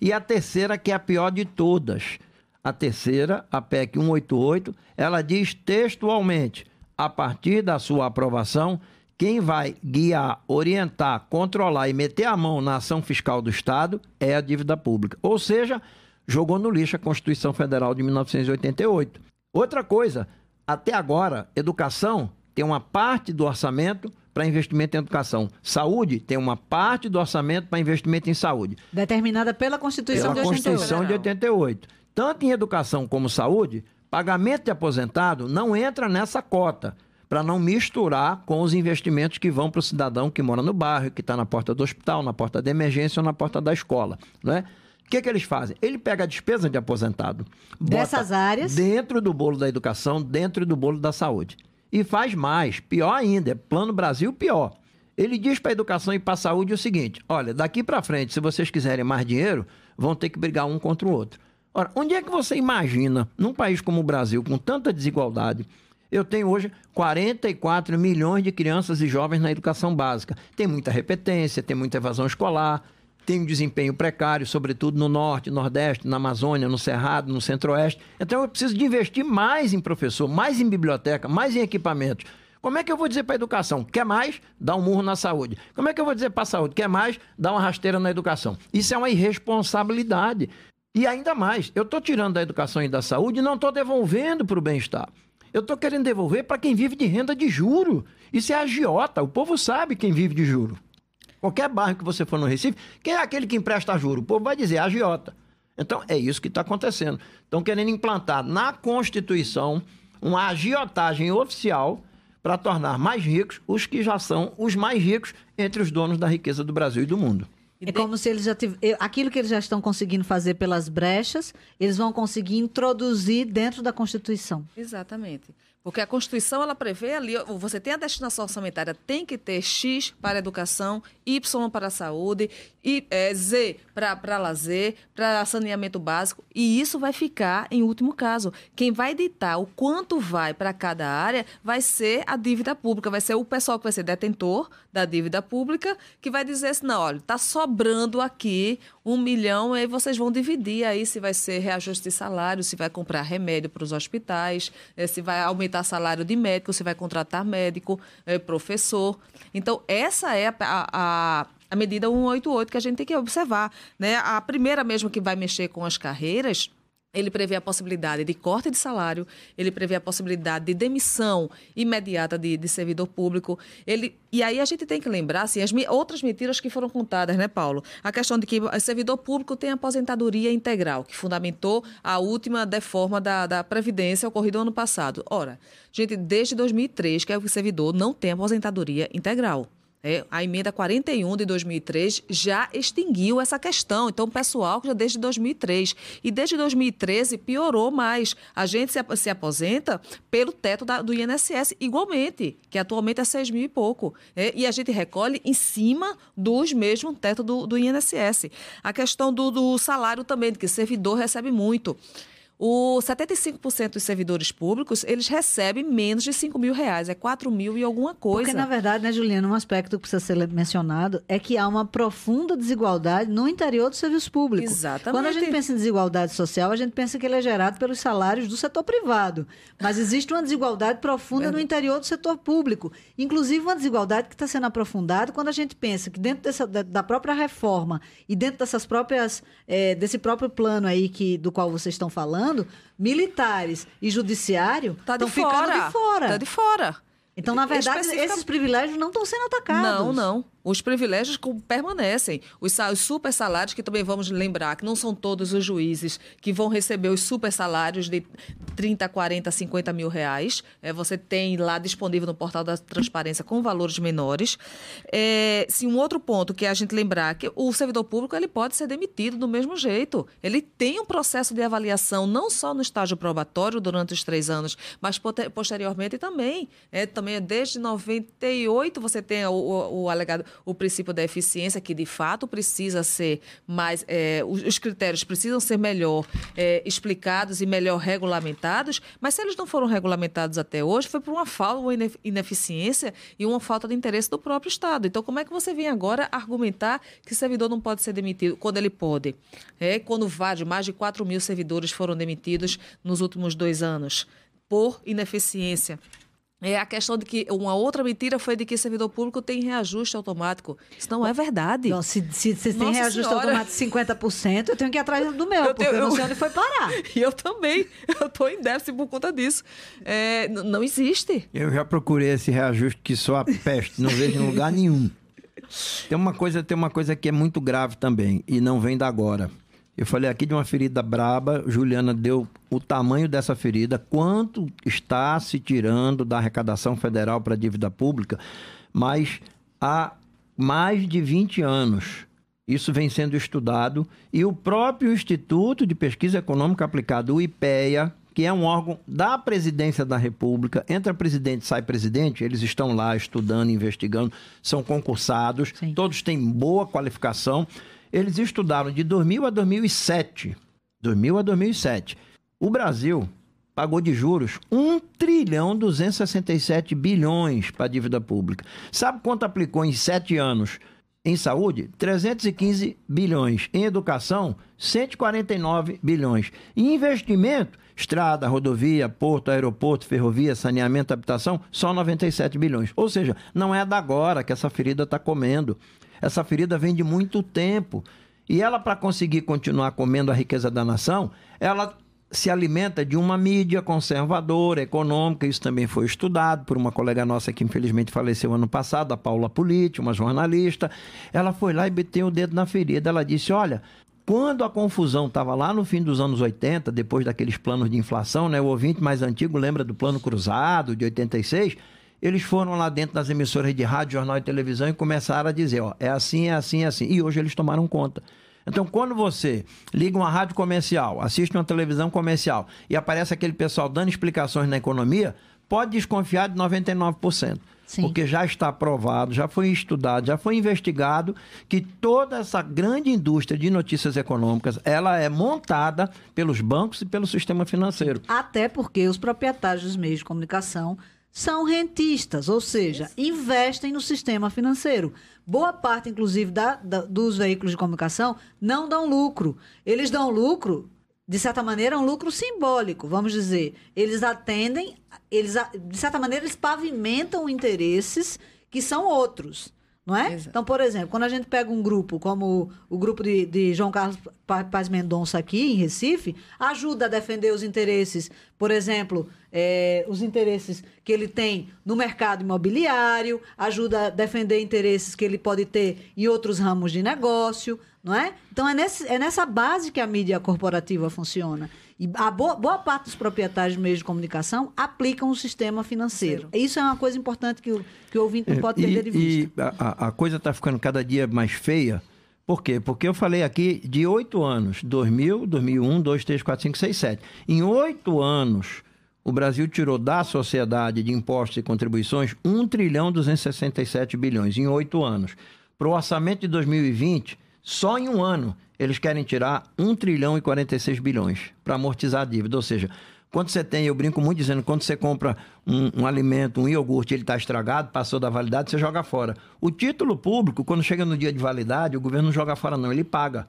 E a terceira, que é a pior de todas, a terceira, a PEC 188, ela diz textualmente: a partir da sua aprovação, quem vai guiar, orientar, controlar e meter a mão na ação fiscal do Estado é a dívida pública. Ou seja, jogou no lixo a Constituição Federal de 1988. Outra coisa, até agora, educação tem uma parte do orçamento para investimento em educação. Saúde tem uma parte do orçamento para investimento em saúde. Determinada pela Constituição pela de 88. Constituição de 88. Tanto em educação como saúde, pagamento de aposentado não entra nessa cota para não misturar com os investimentos que vão para o cidadão que mora no bairro, que está na porta do hospital, na porta da emergência ou na porta da escola. Né? O que, que eles fazem? Ele pega a despesa de aposentado, dessas áreas, dentro do bolo da educação, dentro do bolo da saúde. E faz mais, pior ainda, é Plano Brasil pior. Ele diz para a educação e para a saúde o seguinte: olha, daqui para frente, se vocês quiserem mais dinheiro, vão ter que brigar um contra o outro. Ora, onde é que você imagina, num país como o Brasil, com tanta desigualdade, eu tenho hoje 44 milhões de crianças e jovens na educação básica. Tem muita repetência, tem muita evasão escolar, tem um desempenho precário, sobretudo no norte, nordeste, na Amazônia, no Cerrado, no centro-oeste. Então eu preciso de investir mais em professor, mais em biblioteca, mais em equipamentos. Como é que eu vou dizer para a educação? Quer mais? Dá um murro na saúde. Como é que eu vou dizer para a saúde? Quer mais? Dá uma rasteira na educação. Isso é uma irresponsabilidade. E ainda mais, eu estou tirando da educação e da saúde e não estou devolvendo para o bem-estar. Eu estou querendo devolver para quem vive de renda de juro. Isso é agiota. O povo sabe quem vive de juro. Qualquer bairro que você for no Recife, quem é aquele que empresta juro? O povo vai dizer agiota. Então, é isso que está acontecendo. Estão querendo implantar na Constituição uma agiotagem oficial para tornar mais ricos os que já são os mais ricos entre os donos da riqueza do Brasil e do mundo. É como se eles já tiv... aquilo que eles já estão conseguindo fazer pelas brechas, eles vão conseguir introduzir dentro da Constituição. Exatamente. Porque a Constituição ela prevê ali, você tem a destinação orçamentária, tem que ter X para educação, Y para saúde, e, é, Z para lazer, para saneamento básico, e isso vai ficar em último caso. Quem vai ditar o quanto vai para cada área vai ser a dívida pública, vai ser o pessoal que vai ser detentor da dívida pública, que vai dizer assim, não, olha, está sobrando aqui um milhão, aí vocês vão dividir aí se vai ser reajuste de salário, se vai comprar remédio para os hospitais, eh, se vai aumentar salário de médico, se vai contratar médico, eh, professor. Então, essa é a, a, a medida 188 que a gente tem que observar. Né? A primeira mesmo que vai mexer com as carreiras ele prevê a possibilidade de corte de salário, ele prevê a possibilidade de demissão imediata de, de servidor público. Ele, e aí a gente tem que lembrar assim, as outras mentiras que foram contadas, né, Paulo? A questão de que o servidor público tem aposentadoria integral, que fundamentou a última deforma da, da Previdência ocorrida ano passado. Ora, gente, desde 2003 que é o servidor não tem aposentadoria integral. É, a emenda 41 de 2003 já extinguiu essa questão. Então, o pessoal já desde 2003. E desde 2013 piorou mais. A gente se, se aposenta pelo teto da, do INSS igualmente, que atualmente é 6 mil e pouco. É, e a gente recolhe em cima dos mesmos teto do, do INSS. A questão do, do salário também, que servidor recebe muito. O 75% dos servidores públicos, eles recebem menos de 5 mil reais, é 4 mil e alguma coisa. Porque, na verdade, né, Juliana, um aspecto que precisa ser mencionado é que há uma profunda desigualdade no interior do serviço público. Exatamente. Quando a gente pensa em desigualdade social, a gente pensa que ele é gerado pelos salários do setor privado. Mas existe uma desigualdade profunda no interior do setor público. Inclusive, uma desigualdade que está sendo aprofundada quando a gente pensa que dentro dessa, da própria reforma e dentro dessas próprias, é, desse próprio plano aí que, do qual vocês estão falando, falando, militares e judiciário estão tá ficando de fora. Está de fora. Então, na verdade, esses privilégios não estão sendo atacados. Não, não. Os privilégios permanecem. Os, super salários, que também vamos lembrar que não são todos os juízes que vão receber os super salários de 30, 40, 50 mil reais. É, você tem lá disponível no portal da transparência com valores menores. É, sim, um outro ponto que a gente lembrar que o servidor público ele pode ser demitido do mesmo jeito. Ele tem um processo de avaliação não só no estágio probatório durante os três anos, mas posteriormente também. É, também é desde 98 você tem o, o, o alegado o princípio da eficiência, que de fato precisa ser mais. É, os, os, critérios precisam ser melhor é, explicados e melhor regulamentados, mas se eles não foram regulamentados até hoje, foi por uma falta, uma ineficiência e uma falta de interesse do próprio Estado. Então, como é que você vem agora argumentar que servidor não pode ser demitido quando ele pode? É, quando vários, mais de 4 mil servidores foram demitidos nos últimos dois anos por ineficiência. É a questão de que uma outra mentira foi de que servidor público tem reajuste automático. Isso não é verdade. Não, se, se, se tem reajuste senhora. automático 50%, eu tenho que ir atrás do meu, eu porque tenho, eu não sei onde foi parar. E eu também. Eu estou em déficit por conta disso. É, não existe. Eu já procurei esse reajuste que só a peste, não vejo em lugar nenhum. Tem uma coisa, tem uma coisa que é muito grave também e não vem da agora. Eu falei aqui de uma ferida braba, Juliana deu o tamanho dessa ferida, quanto está se tirando da arrecadação federal para a dívida pública, mas há mais de 20 anos isso vem sendo estudado e o próprio Instituto de Pesquisa Econômica Aplicada, o IPEA, que é um órgão da presidência da República, entra presidente, sai presidente, eles estão lá estudando, investigando, são concursados, Sim. todos têm boa qualificação. Eles estudaram de 2000 a 2007. 2000 a 2007. O Brasil pagou de juros 1 trilhão 267 bilhões para a dívida pública. Sabe quanto aplicou em sete anos? Em saúde, 315 bilhões. Em educação, 149 bilhões. Em investimento, estrada, rodovia, porto, aeroporto, ferrovia, saneamento, habitação, só 97 bilhões. Ou seja, não é da agora que essa ferida está comendo. Essa ferida vem de muito tempo. E ela, para conseguir continuar comendo a riqueza da nação, ela se alimenta de uma mídia conservadora, econômica. Isso também foi estudado por uma colega nossa que infelizmente faleceu ano passado, a Paula Politi, uma jornalista. Ela foi lá e meteu o dedo na ferida. Ela disse: Olha, quando a confusão estava lá no fim dos anos 80, depois daqueles planos de inflação, né? O ouvinte mais antigo lembra do plano cruzado de 86 eles foram lá dentro das emissoras de rádio, jornal e televisão e começaram a dizer, ó, é assim, é assim, é assim. E hoje eles tomaram conta. Então, quando você liga uma rádio comercial, assiste uma televisão comercial e aparece aquele pessoal dando explicações na economia, pode desconfiar de 99%. Sim. Porque já está provado, já foi estudado, já foi investigado que toda essa grande indústria de notícias econômicas, ela é montada pelos bancos e pelo sistema financeiro. Até porque os proprietários dos meios de comunicação são rentistas, ou seja, Isso. investem no sistema financeiro. Boa parte, inclusive, da, da, dos veículos de comunicação não dão lucro. Eles dão lucro, de certa maneira, um lucro simbólico, vamos dizer. Eles atendem, eles, de certa maneira, eles pavimentam interesses que são outros. Não é? Então, por exemplo, quando a gente pega um grupo como o, o grupo de, de João Carlos Paz Mendonça aqui em Recife, ajuda a defender os interesses, por exemplo, é, os interesses que ele tem no mercado imobiliário, ajuda a defender interesses que ele pode ter em outros ramos de negócio, não é? Então é, nesse, é nessa base que a mídia corporativa funciona. E a boa, boa parte dos proprietários de meios de comunicação aplicam o sistema financeiro. Isso é uma coisa importante que o, que o ouvinte não é, pode perder de vista. E a, a coisa está ficando cada dia mais feia. Por quê? Porque eu falei aqui de oito anos, 2000, 2001, 2, 3, 4, 5, 6, 7. Em oito anos, o Brasil tirou da sociedade de impostos e contribuições 1 trilhão 267 bilhões em oito anos. Para o orçamento de 2020, só em um ano, eles querem tirar 1 trilhão e 46 bilhões para amortizar a dívida. Ou seja, quando você tem, eu brinco muito dizendo, quando você compra um, um alimento, um iogurte, ele está estragado, passou da validade, você joga fora. O título público, quando chega no dia de validade, o governo não joga fora, não, ele paga.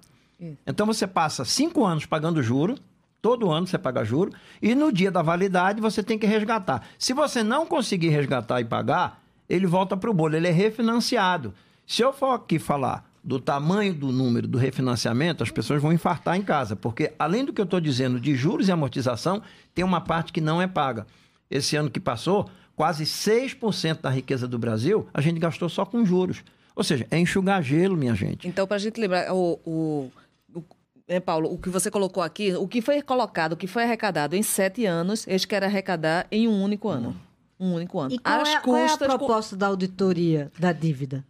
Então você passa cinco anos pagando juro, todo ano você paga juro, e no dia da validade você tem que resgatar. Se você não conseguir resgatar e pagar, ele volta para o bolo, ele é refinanciado. Se eu for aqui falar do tamanho do número do refinanciamento, as pessoas vão infartar em casa, porque além do que eu estou dizendo de juros e amortização, tem uma parte que não é paga. Esse ano que passou, quase 6% da riqueza do Brasil a gente gastou só com juros. Ou seja, é enxugar gelo, minha gente. Então, para a gente lembrar, o, o, o né, Paulo, o que você colocou aqui, o que foi colocado, o que foi arrecadado em sete anos, eles querem arrecadar em um único ano. Um único ano. E qual, é, qual é a proposta da auditoria da dívida?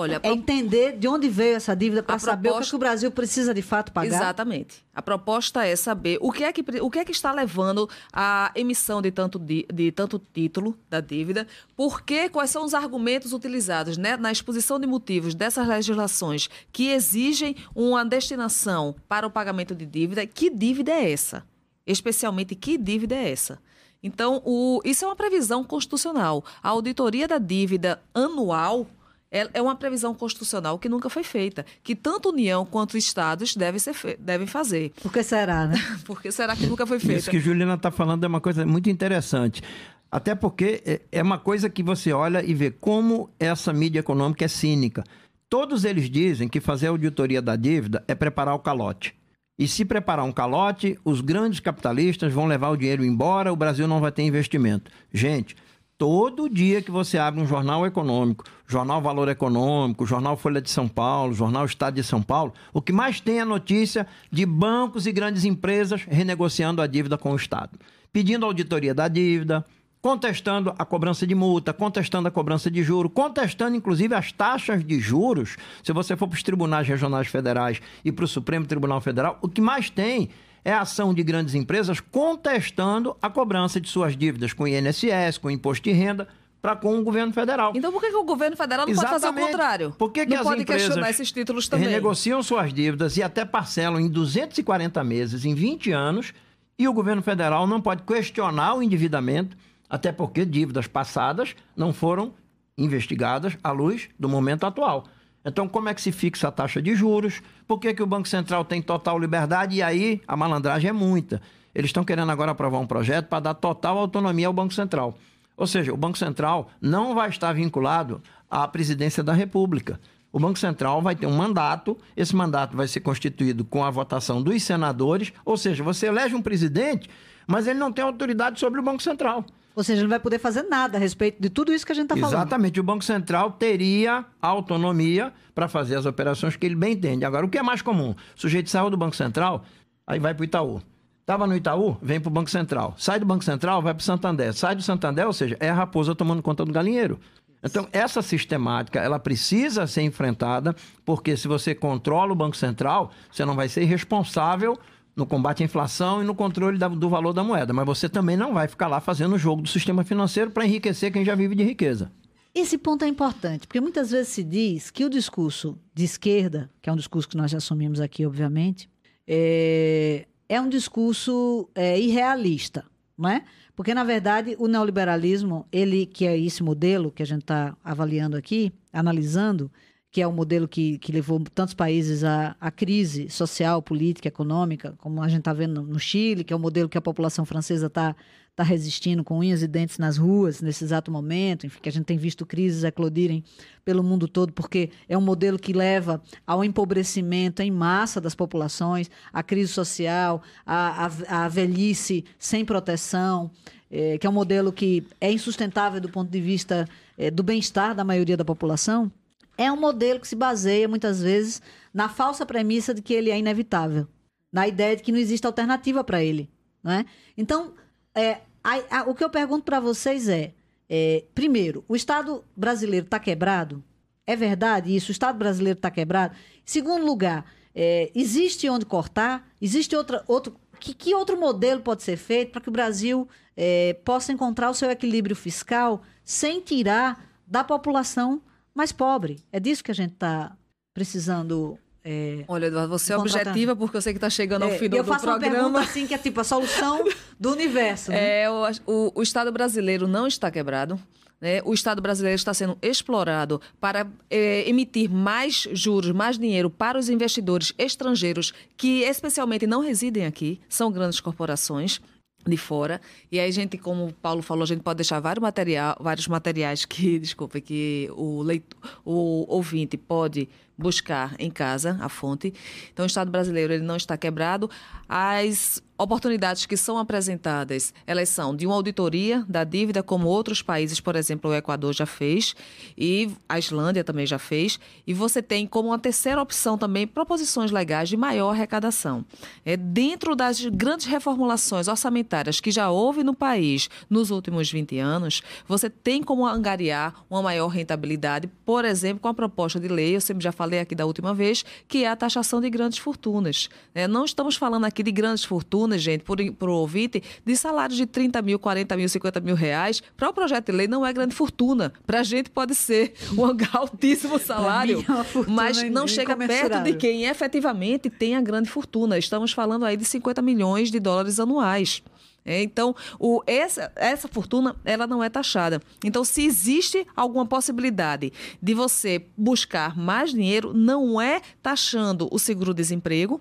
Olha, é entender de onde veio essa dívida para saber proposta... o que, o Brasil precisa de fato pagar. Exatamente. A proposta é saber o que é que, o que, é que está levando à emissão de tanto, de, de tanto título da dívida, por que, quais são os argumentos utilizados né, na exposição de motivos dessas legislações que exigem uma destinação para o pagamento de dívida. Que dívida é essa? Especialmente, que dívida é essa? Então, o, isso é uma previsão constitucional. A auditoria da dívida anual é, é uma previsão constitucional que nunca foi feita, que tanto União quanto Estados devem, ser devem fazer. Por que será, né? Por que será que nunca foi feita? Isso que Juliana está falando é uma coisa muito interessante. Até porque é, é uma coisa que você olha e vê como essa mídia econômica é cínica. Todos eles dizem que fazer a auditoria da dívida é preparar o calote. E se preparar um calote, os grandes capitalistas vão levar o dinheiro embora, o Brasil não vai ter investimento. Gente, Todo dia que você abre um jornal econômico, jornal Valor Econômico, jornal Folha de São Paulo, jornal Estado de São Paulo, o que mais tem é notícia de bancos e grandes empresas renegociando a dívida com o Estado, pedindo auditoria da dívida, contestando a cobrança de multa, contestando a cobrança de juros, contestando inclusive as taxas de juros. Se você for para os tribunais regionais federais e para o Supremo Tribunal Federal, o que mais tem é a ação de grandes empresas contestando a cobrança de suas dívidas com o INSS, com o imposto de renda, para com o governo federal. Então por que, que o governo federal não Exatamente. pode fazer o contrário? Por que, que não as pode empresas questionar esses títulos também? renegociam suas dívidas e até parcelam em 240 meses, em 20 anos, e o governo federal não pode questionar o endividamento, até porque dívidas passadas não foram investigadas à luz do momento atual. Então, como é que se fixa a taxa de juros? Por que, que o Banco Central tem total liberdade? E aí a malandragem é muita. Eles estão querendo agora aprovar um projeto para dar total autonomia ao Banco Central. Ou seja, o Banco Central não vai estar vinculado à presidência da República. O Banco Central vai ter um mandato, esse mandato vai ser constituído com a votação dos senadores, ou seja, você elege um presidente, mas ele não tem autoridade sobre o Banco Central. Ou seja, não vai poder fazer nada a respeito de tudo isso que a gente está falando. Exatamente. O Banco Central teria autonomia para fazer as operações que ele bem entende. Agora, o que é mais comum? O sujeito saiu do Banco Central, aí vai para o Itaú. Estava no Itaú, vem para o Banco Central. Sai do Banco Central, vai para o Santander. Sai do Santander, ou seja, é a raposa tomando conta do galinheiro. Então, essa sistemática, ela precisa ser enfrentada, porque se você controla o Banco Central, você não vai ser responsável no combate à inflação e no controle da, do valor da moeda. Mas você também não vai ficar lá fazendo o jogo do sistema financeiro para enriquecer quem já vive de riqueza. Esse ponto é importante, porque muitas vezes se diz que o discurso de esquerda, que é um discurso que nós já assumimos aqui, obviamente, é, é um discurso é, irrealista, não é? Porque, na verdade, o neoliberalismo, ele que é esse modelo que a gente está avaliando aqui, analisando, que é o um modelo que, que levou tantos países à, à crise social, política, econômica, como a gente está vendo no Chile, que é o um modelo que a população francesa está tá resistindo com unhas e dentes nas ruas nesse exato momento, enfim, que a gente tem visto crises eclodirem pelo mundo todo, porque é um modelo que leva ao empobrecimento em massa das populações, à crise social, à, à, à velhice sem proteção, é, que é um modelo que é insustentável do ponto de vista é, do bem-estar da maioria da população é um modelo que se baseia muitas vezes na falsa premissa de que ele é inevitável, na ideia de que não existe alternativa para ele, né? Então, é, a, a, o que eu pergunto para vocês é, é, primeiro, o Estado brasileiro está quebrado? É verdade isso? O Estado brasileiro está quebrado? Segundo lugar, é, existe onde cortar? Existe outra, outro que, que outro modelo pode ser feito para que o Brasil é, possa encontrar o seu equilíbrio fiscal sem tirar da população mais pobre. É disso que a gente está precisando. É, Olha, Eduardo, você é objetiva porque eu sei que está chegando ao é, fim do, eu faço do programa. Uma pergunta assim que é tipo a solução do universo. Né? É, o, o, o Estado brasileiro não está quebrado. Né? O Estado brasileiro está sendo explorado para é, emitir mais juros, mais dinheiro para os investidores estrangeiros que especialmente não residem aqui, são grandes corporações de fora. E aí, a gente, como o Paulo falou, a gente pode deixar vários, material, vários materiais que, desculpa, que o, leitor, o ouvinte pode buscar em casa a fonte. Então, o Estado brasileiro ele não está quebrado. As oportunidades que são apresentadas, elas são de uma auditoria da dívida, como outros países, por exemplo, o Equador já fez, e a Islândia também já fez, e você tem como uma terceira opção também proposições legais de maior arrecadação. É dentro das grandes reformulações orçamentárias que já houve no país nos últimos 20 anos, você tem como angariar uma maior rentabilidade, por exemplo, com a proposta de lei, eu sempre já falei aqui da última vez, que é a taxação de grandes fortunas. É, não estamos falando aqui de grandes fortunas gente, por, por ouvinte, de salários de 30 mil, 40 mil, 50 mil reais, para o projeto de lei não é grande fortuna. Para a gente pode ser um altíssimo salário, é mas não chega perto de quem efetivamente tem a grande fortuna. Estamos falando aí de 50 milhões de dólares anuais. É, então, o, essa, essa fortuna ela não é taxada. Então, se existe alguma possibilidade de você buscar mais dinheiro, não é taxando o seguro-desemprego,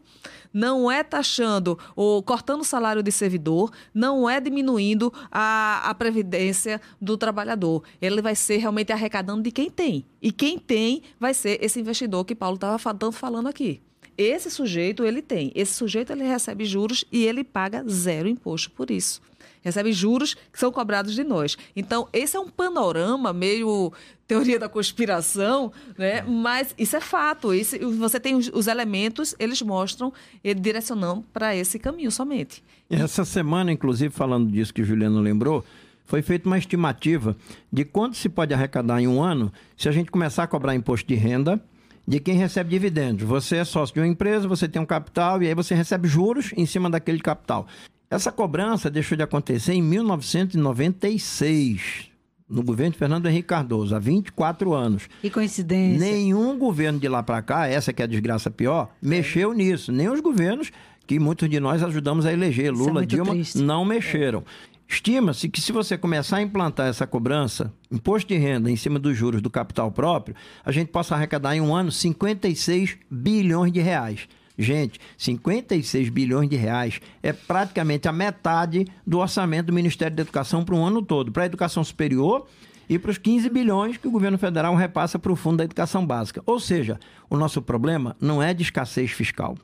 não é taxando ou cortando o salário de servidor, não é diminuindo a, a previdência do trabalhador. Ele vai ser realmente arrecadando de quem tem. E quem tem vai ser esse investidor que Paulo estava falando aqui. Esse sujeito ele tem, esse sujeito ele recebe juros e ele paga zero imposto por isso. Recebe juros que são cobrados de nós. Então, esse é um panorama meio teoria da conspiração, né? Mas isso é fato. Isso, você tem os, os elementos, eles mostram ele direcionando para esse caminho somente. Essa semana, inclusive, falando disso que o Juliano lembrou, foi feita uma estimativa de quanto se pode arrecadar em um ano se a gente começar a cobrar imposto de renda de quem recebe dividendos. Você é sócio de uma empresa, você tem um capital e aí você recebe juros em cima daquele capital. Essa cobrança deixou de acontecer em 1996, no governo de Fernando Henrique Cardoso, há 24 anos. Que coincidência. Nenhum governo de lá para cá, essa que é a desgraça pior, mexeu nisso. Nem os governos que muitos de nós ajudamos a eleger, é Lula, é Dilma, triste. não mexeram. Estima-se que se você começar a implantar essa cobrança, imposto de renda em cima dos juros do capital próprio, a gente possa arrecadar em um ano 56 bilhões de reais. Gente, 56 bilhões de reais é praticamente a metade do orçamento do Ministério da Educação para um ano todo, para a educação superior e para os 15 bilhões que o governo federal repassa para o Fundo da Educação Básica. Ou seja, o nosso problema não é de escassez fiscal.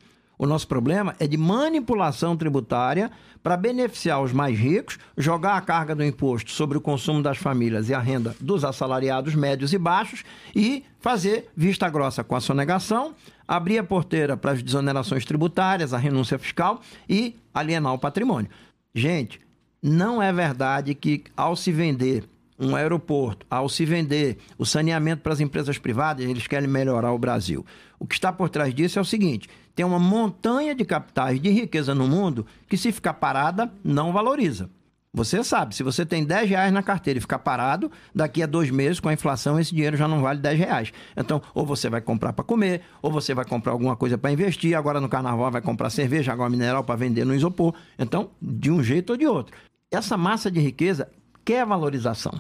O nosso problema é de manipulação tributária para beneficiar os mais ricos, jogar a carga do imposto sobre o consumo das famílias e a renda dos assalariados médios e baixos e fazer vista grossa com a sonegação, abrir a porteira para as desonerações tributárias, a renúncia fiscal e alienar o patrimônio. Gente, não é verdade que ao se vender um aeroporto, ao se vender o saneamento para as empresas privadas, eles querem melhorar o Brasil. O que está por trás disso é o seguinte: tem uma montanha de capitais de riqueza no mundo que, se ficar parada, não valoriza. Você sabe, se você tem 10 reais na carteira e ficar parado, daqui a dois meses, com a inflação, esse dinheiro já não vale 10 reais. Então, ou você vai comprar para comer, ou você vai comprar alguma coisa para investir. Agora no carnaval vai comprar cerveja, água mineral para vender no isopor. Então, de um jeito ou de outro. Essa massa de riqueza quer valorização.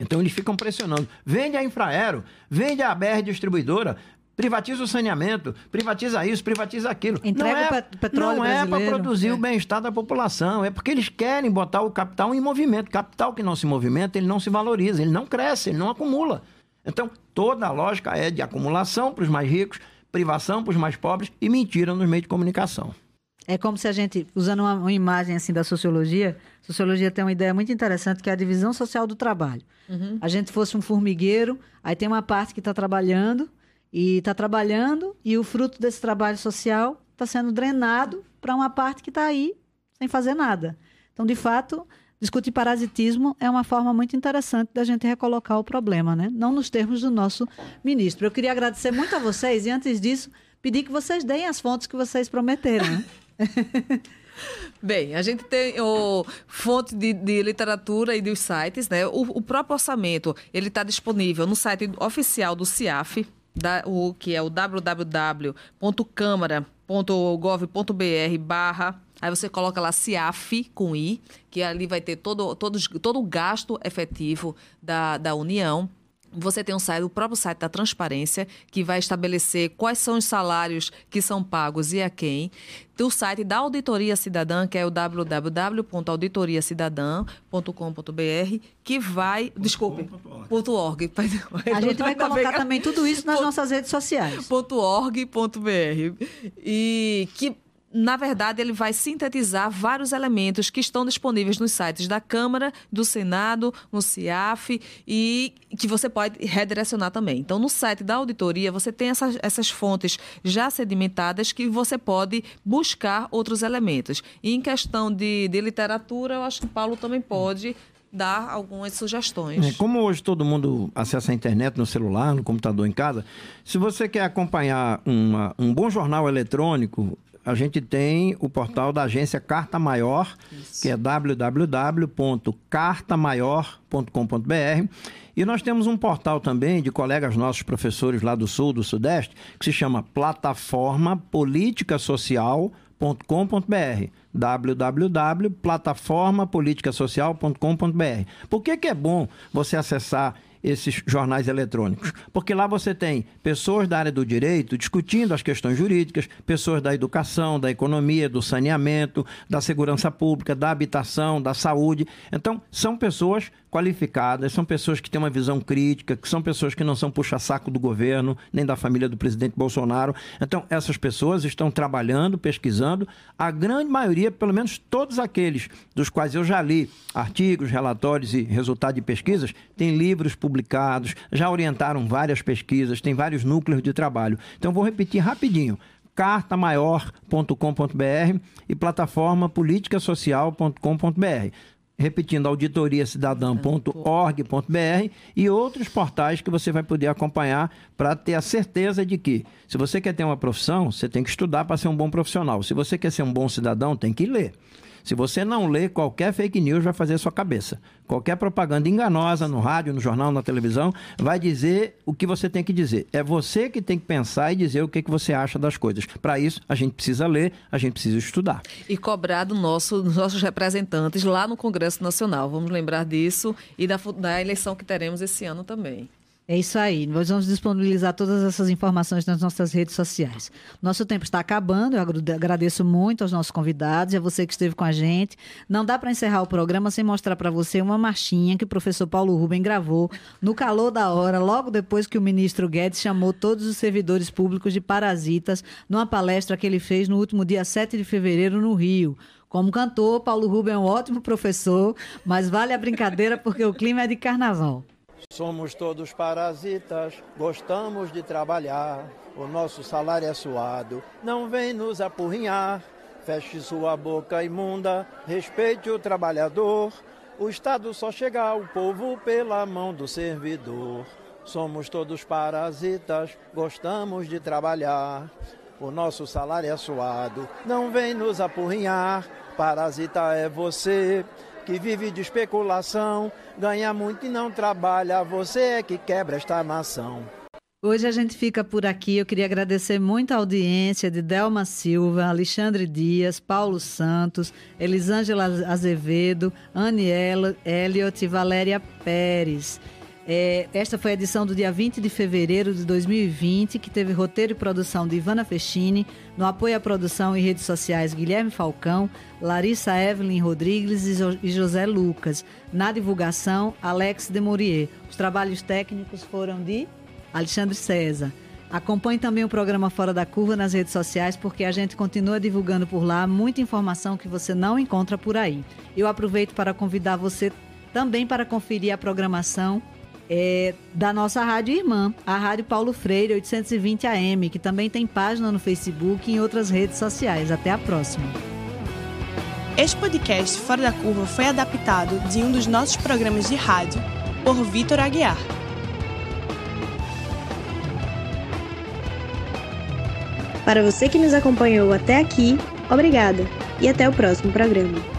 Então eles ficam pressionando. Vende a Infraero, vende a BR distribuidora, privatiza o saneamento, privatiza isso, privatiza aquilo. Entrega não é, petróleo Não é para produzir é. o bem-estar da população, é porque eles querem botar o capital em movimento. Capital que não se movimenta, ele não se valoriza, ele não cresce, ele não acumula. Então, toda a lógica é de acumulação para os mais ricos, privação para os mais pobres e mentira nos meios de comunicação. É como se a gente, usando uma, uma, imagem assim da sociologia, a sociologia tem uma ideia muito interessante que é a divisão social do trabalho. Uhum. A gente fosse um formigueiro, aí tem uma parte que está trabalhando e está trabalhando e o fruto desse trabalho social está sendo drenado para uma parte que está aí sem fazer nada. Então, de fato, discutir parasitismo é uma forma muito interessante da gente recolocar o problema, né? Não nos termos do nosso ministro. Eu queria agradecer muito a vocês e antes disso pedir que vocês deem as fontes que vocês prometeram. Né? Bem, a gente tem o fonte de, de literatura e dos sites, né? O, o próprio orçamento, ele está disponível no site oficial do CIAF, da, o, que é o www.câmara.gov.br barra Aí você coloca lá CIAF com I, que ali vai ter todo, todo, todo o gasto efetivo da, da União Você tem um site, o próprio site da transparência, que vai estabelecer quais são os salários que são pagos e a quem. Tem o site da Auditoria Cidadã, que é o www.auditoriacidadã.com.br, que vai. Desculpe. Ponto .org. A gente vai colocar também tudo isso nas nossas redes sociais. .org.br. E que na verdade, ele vai sintetizar vários elementos que estão disponíveis nos sites da Câmara, do Senado, no CIAF e que você pode redirecionar também. Então, no site da auditoria, você tem essas, essas fontes já sedimentadas que você pode buscar outros elementos. E em questão de, de literatura, eu acho que Paulo também pode dar algumas sugestões. É, como hoje todo mundo acessa a internet no celular, no computador em casa, se você quer acompanhar uma, um bom jornal eletrônico, a gente tem o portal da agência Carta Maior, Isso. que é www.cartamaior.com.br. E nós temos um portal também de colegas nossos professores lá do Sul, do Sudeste, que se chama Plataforma Política Social.com.br www.plataformapoliticasocial.com.br. Por que, que é bom você acessar esses jornais eletrônicos. Porque lá você tem pessoas da área do direito discutindo as questões jurídicas, pessoas da educação, da economia, do saneamento, da segurança pública, da habitação, da saúde. Então, são pessoas qualificadas, são pessoas que têm uma visão crítica, que são pessoas que não são puxa-saco do governo, nem da família do presidente Bolsonaro. Então, essas pessoas estão trabalhando, pesquisando. A grande maioria, pelo menos todos aqueles dos quais eu já li artigos, relatórios e resultados de pesquisas, têm livros publicados, já orientaram várias pesquisas, tem vários núcleos de trabalho. Então, vou repetir rapidinho cartamaior.com.br e plataforma politicasocial.com.br repetindo, auditoriacidadã.org.br e outros portais que você vai poder acompanhar para ter a certeza de que, se você quer ter uma profissão, você tem que estudar para ser um bom profissional. Se você quer ser um bom cidadão, tem que ler. Se você não lê, qualquer fake news vai fazer sua cabeça. Qualquer propaganda enganosa no rádio, no jornal, na televisão, vai dizer o que você tem que dizer. É você que tem que pensar e dizer o que, que você acha das coisas. Para isso, a gente precisa ler, a gente precisa estudar. E cobrar do nosso, dos nossos representantes lá no Congresso Nacional. Vamos lembrar disso e da, da eleição que teremos esse ano também. É isso aí. Nós vamos disponibilizar todas essas informações nas nossas redes sociais. Nosso tempo está acabando. Eu agradeço muito aos nossos convidados e a você que esteve com a gente. Não dá para encerrar o programa sem mostrar para você uma marchinha que o professor Paulo Rubem gravou no calor da hora, logo depois que o ministro Guedes chamou todos os servidores públicos de parasitas numa palestra que ele fez no último dia 7 de fevereiro no Rio. Como cantor, Paulo Rubem é um ótimo professor, mas vale a brincadeira porque o clima é de carnaval. Somos todos parasitas, gostamos de trabalhar. O nosso salário é suado, não vem nos apurrinhar. Feche sua boca imunda, respeite o trabalhador. O Estado só chega ao povo pela mão do servidor. Somos todos parasitas, gostamos de trabalhar. O nosso salário é suado, não vem nos apurrinhar. Parasita é você que vive de especulação, ganha muito e não trabalha, você é que quebra esta nação. Hoje a gente fica por aqui. Eu queria agradecer muito a audiência de Delma Silva, Alexandre Dias, Paulo Santos, Elisângela Azevedo, Anne Elliot e Valéria Pérez. É, esta foi a edição do dia 20 de fevereiro de 2020, que teve roteiro e produção de Ivana Fechini, no apoio à produção e redes sociais Guilherme Falcão, Larissa Evelyn Rodrigues e José Lucas. Na divulgação, Alex Demorier. Os trabalhos técnicos foram de Alexandre César. Acompanhe também o programa Fora da Curva nas redes sociais, porque a gente continua divulgando por lá muita informação que você não encontra por aí. Eu aproveito para convidar você também para conferir a programação é, da nossa rádio irmã, a Rádio Paulo Freire 820 AM, que também tem página no Facebook e em outras redes sociais. Até a próxima. Este podcast Fora da Curva foi adaptado de um dos nossos programas de rádio por Vitor Aguiar. Para você que nos acompanhou até aqui, obrigada e até o próximo programa.